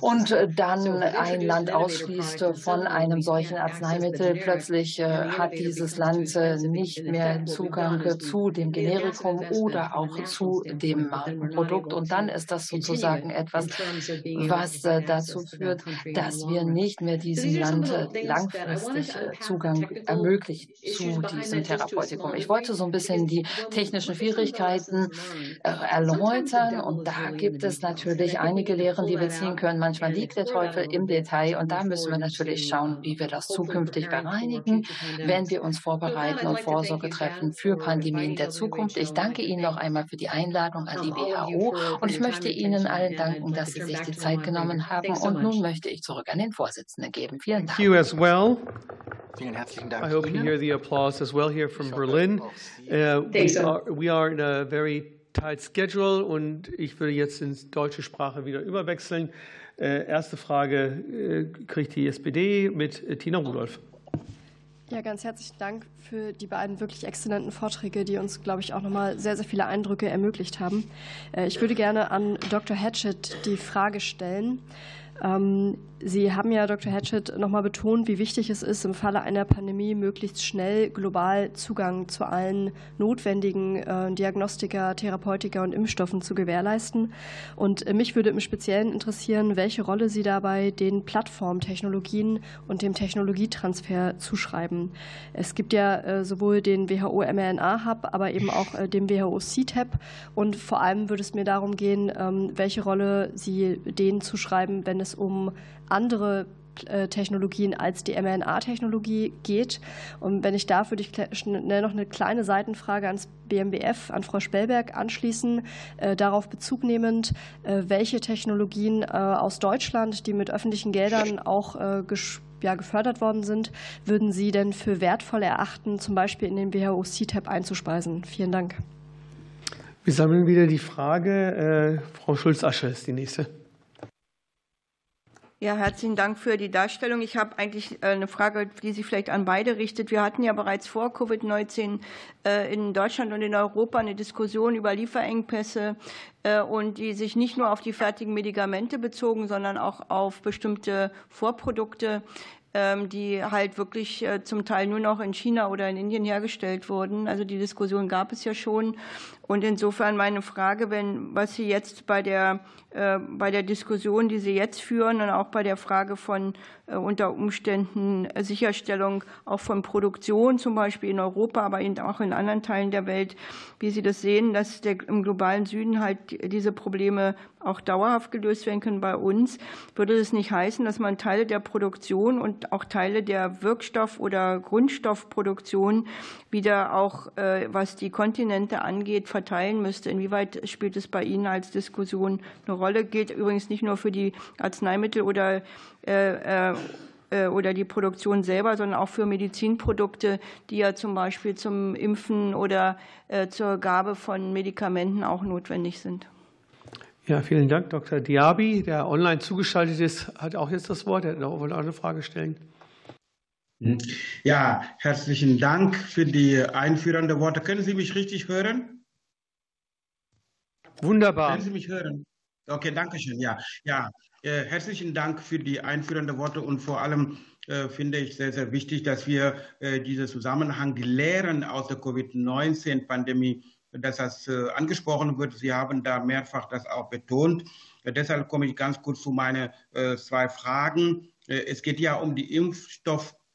und dann ein Land ausschließt von einem solchen Arzneimittel, plötzlich äh, hat dieses Land äh, nicht mehr Zugang zu dem Generikum oder auch zu dem Produkt. Und dann ist das sozusagen etwas, was dazu führt, dass wir nicht mehr diesem Land langfristig Zugang ermöglichen zu diesem Therapeutikum. Ich wollte so ein bisschen die technischen Schwierigkeiten äh, erläutern und da gibt es natürlich einige Lehren, die wir ziehen können. Manchmal liegt der Teufel im Detail und da müssen wir natürlich schauen, wie wir das zukünftig bereinigen, wenn wir uns vorbereiten und Vorsorge treffen für Pandemien der Zukunft. Ich danke Ihnen noch einmal für die Einladung an die WHO und ich möchte Ihnen allen danken, dass Sie sich die Zeit genommen haben und nun möchte ich zurück an den Vorsitzenden geben. Vielen Dank. You as well. Vielen herzlichen Dank. I hope you hear the applause as well here from Berlin. Uh, we, are, we are in a very tight schedule und ich würde jetzt ins deutsche Sprache wieder überwechseln. Äh, erste Frage äh, kriegt die SPD mit äh, Tina Rudolph. Ja, ganz herzlichen Dank für die beiden wirklich exzellenten Vorträge, die uns, glaube ich, auch nochmal sehr, sehr viele Eindrücke ermöglicht haben. Ich würde gerne an Dr. Hatchett die Frage stellen. Ähm, Sie haben ja, Dr. Hatchett, nochmal betont, wie wichtig es ist, im Falle einer Pandemie möglichst schnell global Zugang zu allen notwendigen äh, Diagnostika, Therapeutika und Impfstoffen zu gewährleisten. Und äh, mich würde im Speziellen interessieren, welche Rolle Sie dabei den Plattformtechnologien und dem Technologietransfer zuschreiben. Es gibt ja äh, sowohl den WHO mRNA-Hub, aber eben auch den WHO CTAP. Und vor allem würde es mir darum gehen, ähm, welche Rolle Sie denen zuschreiben, wenn es um andere äh, Technologien als die mRNA-Technologie geht. Und wenn ich darf, würde ich schnell noch eine kleine Seitenfrage ans BMBF, an Frau Spellberg anschließen, äh, darauf Bezug nehmend, äh, welche Technologien aus Deutschland, die mit öffentlichen Geldern auch gefördert worden sind, würden Sie denn für wertvoll erachten, zum Beispiel in den WHO CTAP einzuspeisen? Vielen Dank. Wir sammeln wieder die Frage. Frau Schulz-Asche ist die nächste. Ja, herzlichen Dank für die Darstellung. Ich habe eigentlich äh, eine Frage, die sich vielleicht an beide richtet. Wir hatten ja bereits vor Covid-19 äh, in Deutschland und in Europa eine Diskussion über Lieferengpässe äh, und die sich nicht nur auf die fertigen Medikamente bezogen, sondern auch auf bestimmte Vorprodukte ähm, die halt wirklich zum Teil nur noch in China oder in Indien hergestellt wurden. Also die Diskussion gab es ja schon. Und insofern meine Frage, wenn, was Sie jetzt bei der äh, bei der Diskussion, die Sie jetzt führen und auch bei der Frage von äh, unter Umständen Sicherstellung auch von Produktion, zum Beispiel in Europa, aber auch in anderen Teilen der Welt, wie Sie das sehen, dass der, im globalen Süden halt diese Probleme auch dauerhaft gelöst werden können bei uns, würde das nicht heißen, dass man Teile der Produktion und auch Teile der Wirkstoff- oder Grundstoffproduktion wieder auch, äh, was die Kontinente angeht, verteilen müsste? Inwieweit spielt es bei Ihnen als Diskussion eine Rolle gilt übrigens nicht nur für die Arzneimittel oder äh, äh, oder die Produktion selber, sondern auch für Medizinprodukte, die ja zum Beispiel zum Impfen oder äh, zur Gabe von Medikamenten auch notwendig sind. Ja, vielen Dank, Dr. Diaby, der online zugeschaltet ist, hat auch jetzt das Wort. Er wollte auch eine Frage stellen. Ja, herzlichen Dank für die einführenden Worte. Können Sie mich richtig hören? Wunderbar. Können Sie mich hören? Okay, danke schön. Ja, ja. Äh, herzlichen Dank für die einführenden Worte und vor allem äh, finde ich sehr, sehr wichtig, dass wir äh, diesen Zusammenhang lehren aus der Covid-19-Pandemie, dass das äh, angesprochen wird. Sie haben da mehrfach das auch betont. Äh, deshalb komme ich ganz kurz zu meinen äh, zwei Fragen. Es geht ja um die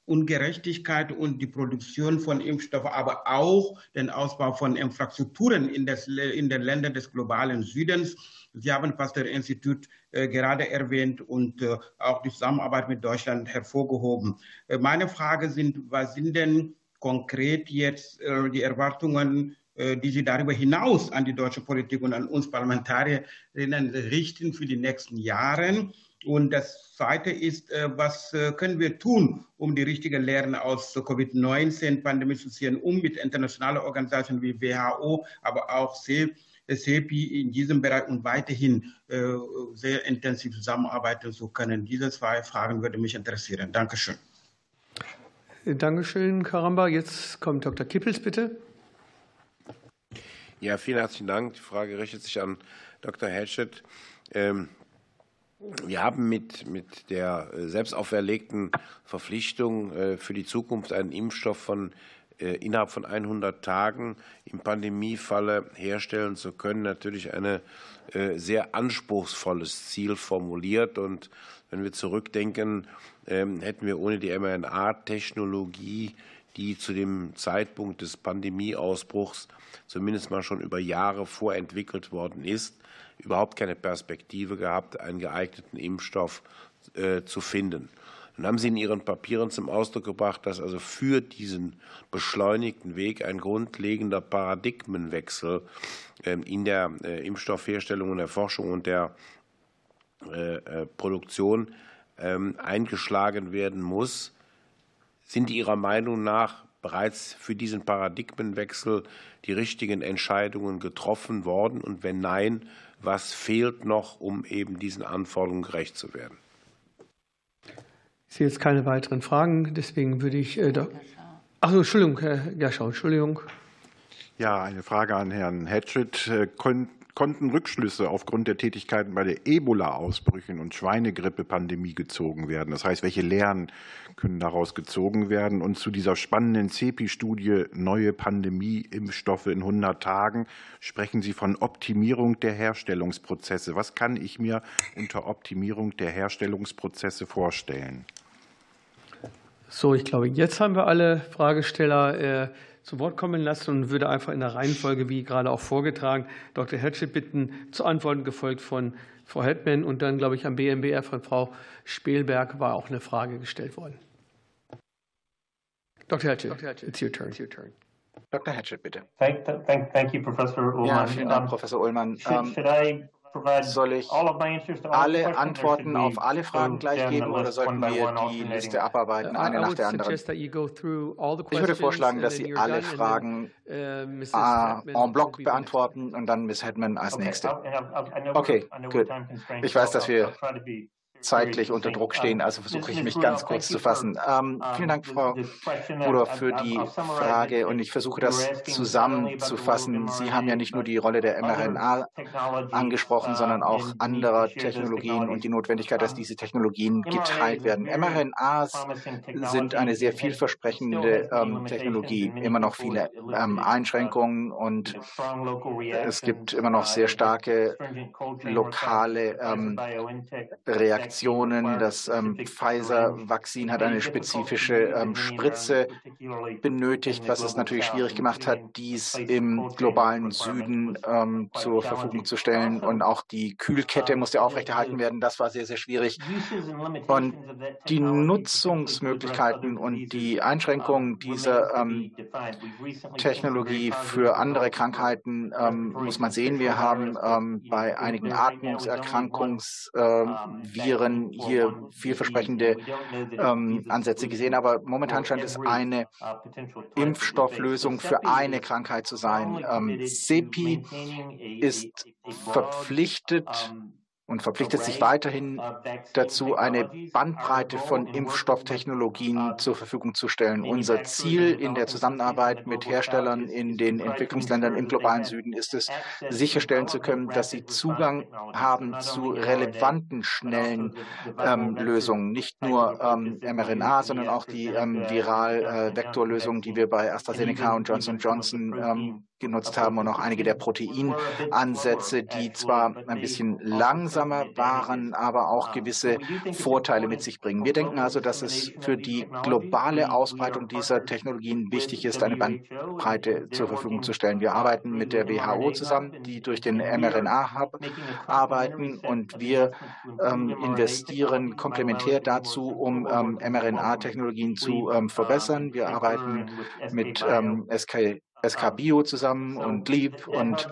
Impfstoffungerechtigkeit und die Produktion von Impfstoffen, aber auch den Ausbau von Infrastrukturen in, das, in den Ländern des globalen Südens. Sie haben Pasteur-Institut äh, gerade erwähnt und äh, auch die Zusammenarbeit mit Deutschland hervorgehoben. Äh, meine Frage sind, was sind denn konkret jetzt äh, die Erwartungen äh, die Sie darüber hinaus an die deutsche Politik und an uns Parlamentarierinnen richten für die nächsten Jahre. Und das Zweite ist, äh, was äh, können wir tun, um die richtigen Lehren aus der Covid-19-Pandemie zu ziehen, um mit internationalen Organisationen wie WHO, aber auch CEPI in diesem Bereich und weiterhin sehr intensiv zusammenarbeiten zu können? Diese zwei Fragen würden mich interessieren. Dankeschön. Dankeschön, Karamba. Jetzt kommt Dr. Kippels, bitte. Ja, vielen herzlichen Dank. Die Frage richtet sich an Dr. Hatchett. Ähm, wir haben mit, mit der äh, selbst auferlegten Verpflichtung äh, für die Zukunft einen Impfstoff von äh, innerhalb von 100 Tagen im Pandemiefalle herstellen zu können, natürlich ein sehr anspruchsvolles Ziel formuliert. Und wenn wir zurückdenken, ähm, hätten wir ohne die mRNA-Technologie die zu dem Zeitpunkt des Pandemieausbruchs zumindest mal schon über Jahre vorentwickelt worden ist, überhaupt keine Perspektive gehabt, einen geeigneten Impfstoff äh, zu finden. Nun haben Sie in Ihren Papieren zum Ausdruck gebracht, dass also für diesen beschleunigten Weg ein grundlegender Paradigmenwechsel ähm, in der äh, Impfstoffherstellung und der Forschung und der äh, Produktion ähm, eingeschlagen werden muss. Sind Ihrer Meinung nach bereits für diesen Paradigmenwechsel die richtigen Entscheidungen getroffen worden? Und wenn nein, was fehlt noch, um eben diesen Anforderungen gerecht zu werden? Ich sehe jetzt keine weiteren Fragen, deswegen würde ich. Äh, Achso, Entschuldigung, Herr Gerschau, Entschuldigung. Ja, eine Frage an Herrn Hatchett. Äh, konnten Rückschlüsse aufgrund der Tätigkeiten bei der Ebola-Ausbrüchen und Schweinegrippe-Pandemie gezogen werden? Das heißt, welche Lehren können daraus gezogen werden? Und zu dieser spannenden CEPI-Studie Neue Pandemie-Impfstoffe in 100 Tagen sprechen Sie von Optimierung der Herstellungsprozesse. Was kann ich mir unter Optimierung der Herstellungsprozesse vorstellen? So, ich glaube, jetzt haben wir alle Fragesteller äh, zu Wort kommen lassen und würde einfach in der Reihenfolge, wie gerade auch vorgetragen, Dr. Hatchett bitten, zu antworten, gefolgt von Frau Hetman und dann, glaube ich, am BMBR von Frau Spielberg war auch eine Frage gestellt worden. Dr. Hatchett, Dr. Hatchett it's your turn. It's your turn. Dr. Hatchett, bitte. Thank, thank, thank you, Professor Ullmann. Ja, vielen Dank, Professor Ullmann. Should, should I soll ich alle Antworten auf alle Fragen gleich geben oder sollten wir die Liste abarbeiten, eine nach der anderen? Ich würde vorschlagen, dass Sie alle Fragen uh, en bloc beantworten und dann Ms. Hedman als Nächste. Okay, gut. Ich weiß, dass wir zeitlich unter Druck stehen, also versuche ich mich ganz kurz zu fassen. Ähm, vielen Dank, Frau Bruder, für die Frage und ich versuche das zusammenzufassen. Sie haben ja nicht nur die Rolle der mRNA angesprochen, sondern auch anderer Technologien und die Notwendigkeit, dass diese Technologien geteilt werden. mRNAs sind eine sehr vielversprechende ähm, Technologie, immer noch viele ähm, Einschränkungen und es gibt immer noch sehr starke lokale ähm, Reaktionen Infektionen. Das ähm, Pfizer-Vakzin hat eine spezifische ähm, Spritze benötigt, was es natürlich schwierig gemacht hat, dies im globalen Süden ähm, zur Verfügung zu stellen. Und auch die Kühlkette musste aufrechterhalten werden. Das war sehr, sehr schwierig. Und die Nutzungsmöglichkeiten und die Einschränkungen dieser ähm, Technologie für andere Krankheiten ähm, muss man sehen. Wir haben ähm, bei einigen Atmungserkrankungsviren anderen hier vielversprechende ähm, Ansätze gesehen, aber momentan scheint es eine Impfstofflösung für eine Krankheit zu sein. Ähm, CEPI ist verpflichtet, und verpflichtet sich weiterhin dazu, eine Bandbreite von Impfstofftechnologien zur Verfügung zu stellen. Unser Ziel in der Zusammenarbeit mit Herstellern in den Entwicklungsländern im globalen Süden. Ist es, sicherstellen zu können, dass sie Zugang haben zu relevanten, schnellen ähm, Lösungen, nicht nur ähm, mRNA, sondern auch die ähm, Viral-Vektorlösungen, die wir bei AstraZeneca und Johnson Johnson genutzt haben und auch einige der Proteinansätze, die zwar ein bisschen langsamer waren, aber auch gewisse Vorteile mit sich bringen. Wir denken also, dass es für die globale Ausbreitung dieser Technologien wichtig ist, eine Bandbreite zur Verfügung zu stellen. Wir arbeiten mit der WHO zusammen, die durch den mRNA-Hub arbeiten und wir ähm, investieren komplementär dazu, um ähm, mRNA-Technologien zu ähm, verbessern. Wir arbeiten mit ähm, SK, SK Bio zusammen und Leap und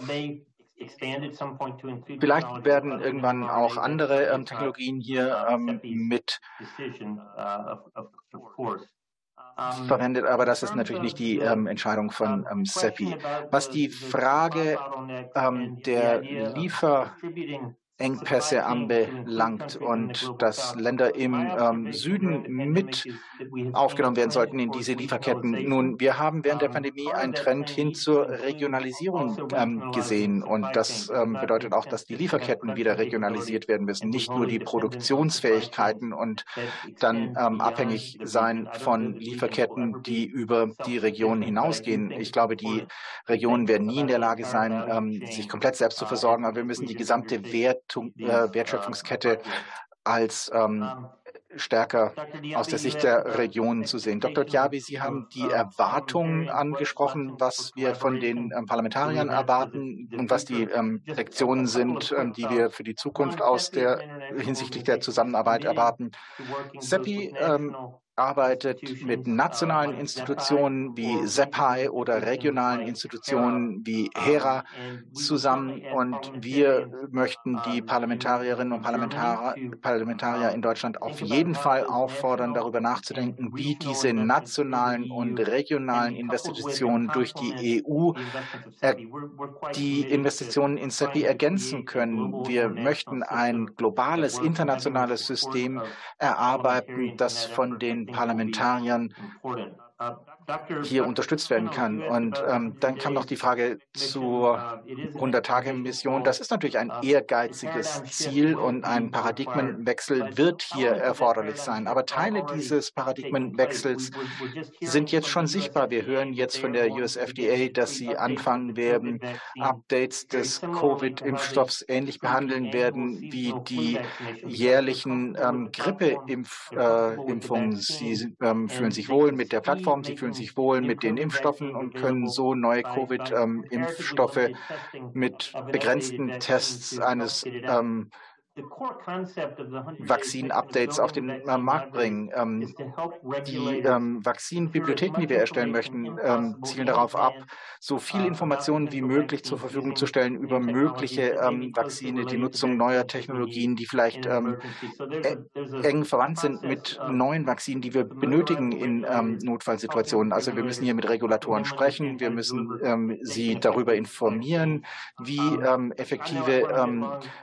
Vielleicht werden irgendwann auch andere ähm, Technologien hier ähm, mit verwendet, aber das ist natürlich nicht die ähm, Entscheidung von ähm, CEPI. Was die Frage ähm, der Liefer Engpässe anbelangt und dass Länder im ähm, Süden mit aufgenommen werden sollten in diese Lieferketten. Nun, wir haben während der Pandemie einen Trend hin zur Regionalisierung ähm, gesehen und das ähm, bedeutet auch, dass die Lieferketten wieder regionalisiert werden müssen, nicht nur die Produktionsfähigkeiten und dann ähm, abhängig sein von Lieferketten, die über die Regionen hinausgehen. Ich glaube, die Regionen werden nie in der Lage sein, ähm, sich komplett selbst zu versorgen, aber wir müssen die gesamte Wert äh, Wertschöpfungskette als ähm, stärker aus der Sicht der Regionen zu sehen. Dr. Diaby, Sie haben die Erwartungen angesprochen, was wir von den ähm, Parlamentariern erwarten und was die ähm, Lektionen sind, ähm, die wir für die Zukunft aus der hinsichtlich der Zusammenarbeit erwarten. Seppi ähm, arbeitet mit nationalen Institutionen wie SEPI oder regionalen Institutionen wie HERA zusammen und wir möchten die Parlamentarierinnen und Parlamentarier in Deutschland auf jeden Fall auffordern, darüber nachzudenken, wie diese nationalen und regionalen Investitionen durch die EU die Investitionen in CEPI ergänzen können. Wir möchten ein globales, internationales System erarbeiten, das von den Parlamentariern hier unterstützt werden kann. Und ähm, dann kam noch die Frage zur 100-Tage-Mission. Das ist natürlich ein ehrgeiziges Ziel und ein Paradigmenwechsel wird hier erforderlich sein. Aber Teile dieses Paradigmenwechsels sind jetzt schon sichtbar. Wir hören jetzt von der USFDA, dass sie anfangen werden, Updates des Covid-Impfstoffs ähnlich behandeln werden wie die jährlichen ähm, Grippeimpfungen. Äh, sie ähm, fühlen sich wohl mit der Plattform, sie fühlen fühlen sich wohl mit den Impfstoffen und können so neue Covid-Impfstoffe ähm, mit begrenzten Tests eines Vakzin-Updates auf den äh, Markt bringen. Ähm, die ähm, Vakzinbibliotheken, die wir erstellen möchten, ähm, zielen darauf ab, so viel Informationen wie möglich zur Verfügung zu stellen über mögliche ähm, Vakzine, die Nutzung neuer Technologien, die vielleicht e eng verwandt sind mit neuen Vakzinen, die wir benötigen in Notfallsituationen. Also wir müssen hier mit Regulatoren sprechen, wir müssen sie darüber informieren, wie effektive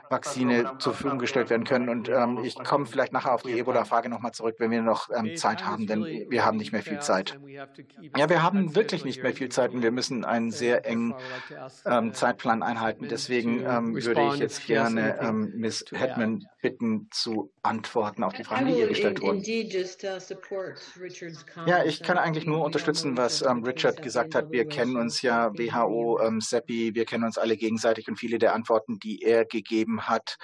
Vakzine zur Verfügung gestellt werden können. Und ähm, ich komme vielleicht nachher auf die Ebola-Frage nochmal zurück, wenn wir noch ähm, Zeit haben, denn wir haben nicht mehr viel Zeit. Ja, wir haben wirklich nicht mehr viel Zeit und wir müssen einen sehr engen ähm, Zeitplan einhalten. Deswegen ähm, würde ich jetzt gerne ähm, Ms. Hetman bitten, zu antworten auf die Fragen, die hier gestellt wurden. Ja, ich kann eigentlich nur unterstützen, was ähm, Richard gesagt hat. Wir kennen uns ja, WHO, SEPI, wir kennen uns alle gegenseitig und viele der Antworten, die er gegeben hat,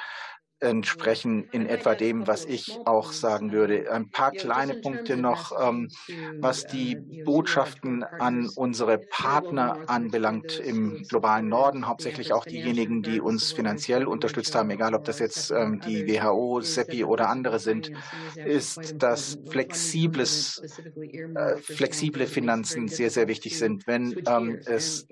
entsprechen in etwa dem, was ich auch sagen würde. Ein paar kleine Punkte noch, ähm, was die Botschaften an unsere Partner anbelangt im globalen Norden, hauptsächlich auch diejenigen, die uns finanziell unterstützt haben, egal ob das jetzt ähm, die WHO, SEPI oder andere sind, ist, dass flexibles, äh, flexible Finanzen sehr, sehr wichtig sind. Wenn ähm, es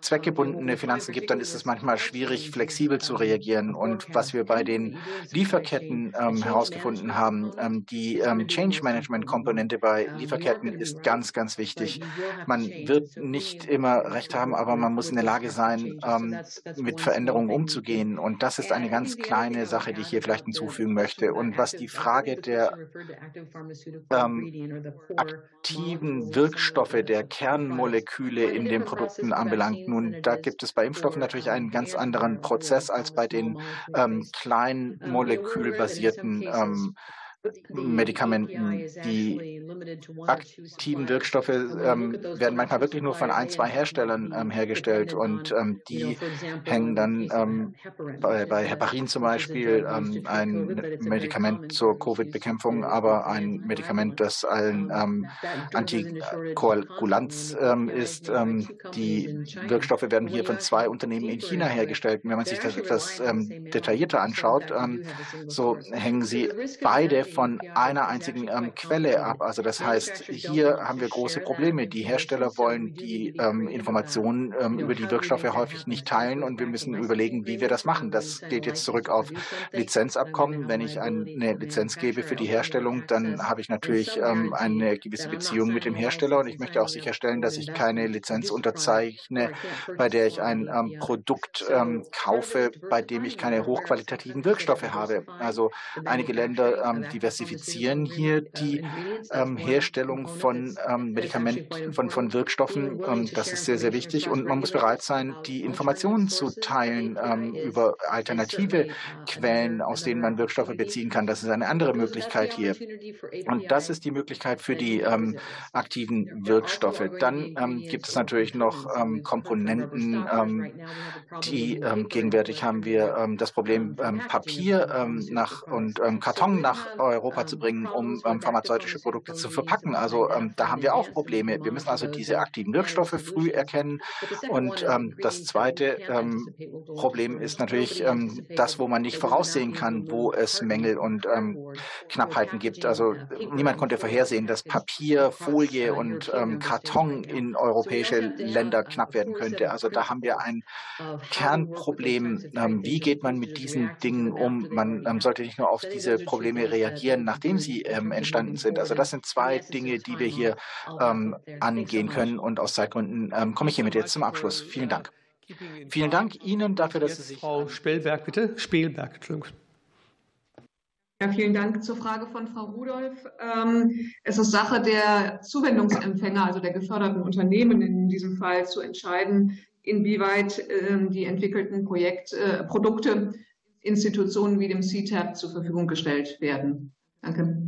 zweckgebundene Finanzen gibt, dann ist es manchmal schwierig, flexibel zu reagieren. Und was wir bei den Lieferketten ähm, herausgefunden haben, ähm, die ähm, Change Management Komponente bei Lieferketten ist ganz, ganz wichtig. Man wird nicht immer recht haben, aber man muss in der Lage sein, ähm, mit Veränderungen umzugehen. Und das ist eine ganz kleine Sache, die ich hier vielleicht hinzufügen möchte. Und was die Frage der ähm, aktiven Wirkstoffe, der Kernmoleküle in den Produkten anbelangt, nun, da gibt es bei Impfstoffen natürlich einen ganz anderen Prozess als bei den ähm, kleinen molekülbasierten ähm, Medikamenten. Die aktiven Wirkstoffe ähm, werden manchmal wirklich nur von ein, zwei Herstellern ähm, hergestellt und ähm, die hängen dann ähm, bei, bei Heparin zum Beispiel ähm, ein Medikament zur Covid-Bekämpfung, aber ein Medikament, das ein ähm, Antikoagulanz ist. die Wirkstoffe werden hier von zwei Unternehmen in China hergestellt. Wenn man sich das etwas detaillierter anschaut, so hängen sie beide von einer einzigen ähm, Quelle ab. Also das heißt, hier haben wir große Probleme. Die Hersteller wollen die ähm, Informationen ähm, über die Wirkstoffe häufig nicht teilen und wir müssen überlegen, wie wir das machen. Das geht jetzt zurück auf Lizenzabkommen. Wenn ich eine Lizenz gebe für die Herstellung, dann habe ich natürlich ähm, eine gewisse Beziehung mit dem Hersteller und ich möchte auch sicherstellen, dass ich keine Lizenz unterzeichne, bei der ich ein ähm, Produkt ähm, kaufe, bei dem ich keine hochqualitativen Wirkstoffe habe. Also einige Länder diversifizieren hier die ähm, Herstellung von ähm, Medikamenten, von, von Wirkstoffen. Ähm, das ist sehr, sehr wichtig. Und man muss bereit sein, die Informationen zu teilen ähm, über alternative Quellen, aus denen man Wirkstoffe beziehen kann. Das ist eine andere Möglichkeit hier. Und das ist die Möglichkeit für die ähm, aktiven Wirkstoffe. Dann ähm, gibt es natürlich noch Komponenten, die gegenwärtig haben wir das Problem Papier nach und Karton nach Europa zu bringen, um ähm, pharmazeutische Produkte zu verpacken. Also ähm, da haben wir auch Probleme. Wir müssen also diese aktiven Wirkstoffe früh erkennen. Und ähm, das zweite ähm, Problem ist natürlich ähm, das, wo man nicht voraussehen kann, wo es Mängel und ähm, Knappheiten gibt. Also niemand konnte vorhersehen, dass Papier, Folie und Karton in europäische Länder knapp werden könnte. Also da haben wir ein Kernproblem. wie geht man mit diesen Dingen um? Man sollte nicht nur auf diese Probleme reagieren, nachdem sie ähm, entstanden sind. Also das sind zwei Dinge, die wir hier ähm, angehen können. Und aus Zeitgründen ähm, komme ich hiermit jetzt zum Abschluss. Vielen Dank. Vielen Dank Ihnen dafür, dass Sie sich. Frau Spielberg, bitte. Spielberg, Entschuldigung. Ja, vielen Dank zur Frage von Frau Rudolph. Ähm, es ist Sache der Zuwendungsempfänger, also der geförderten Unternehmen in diesem Fall, zu entscheiden, inwieweit ähm, die entwickelten Projekt, äh, Produkte Institutionen wie dem CTAP zur Verfügung gestellt werden. Danke.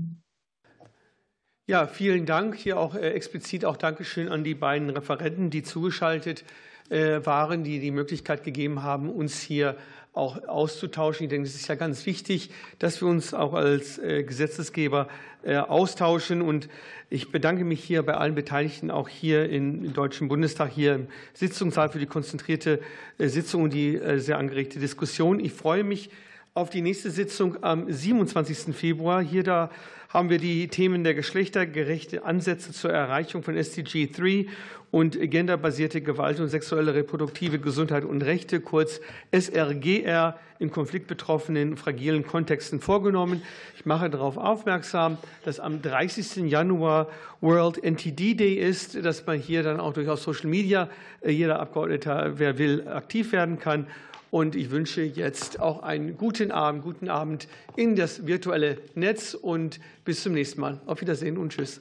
Ja, vielen Dank. Hier auch äh, explizit auch Dankeschön an die beiden Referenten, die zugeschaltet äh, waren, die die Möglichkeit gegeben haben, uns hier auch auszutauschen. Ich denke, es ist ja ganz wichtig, dass wir uns auch als äh, Gesetzesgeber austauschen. Und ich bedanke mich hier bei allen Beteiligten, auch hier im Deutschen Bundestag, hier im Sitzungssaal für die konzentrierte Sitzung und die sehr angeregte Diskussion. Ich freue mich auf die nächste Sitzung am 27. Februar. Hier da haben wir die Themen der geschlechtergerechte Ansätze zur Erreichung von SDG 3 und genderbasierte Gewalt und sexuelle reproduktive Gesundheit und Rechte, kurz SRGR, in konfliktbetroffenen, fragilen Kontexten vorgenommen. Ich mache darauf aufmerksam, dass am 30. Januar World NTD Day ist, dass man hier dann auch durch Social Media äh, jeder Abgeordneter, wer will, aktiv werden kann. Und ich wünsche jetzt auch einen guten Abend, guten Abend in das virtuelle Netz und bis zum nächsten Mal. Auf Wiedersehen und Tschüss.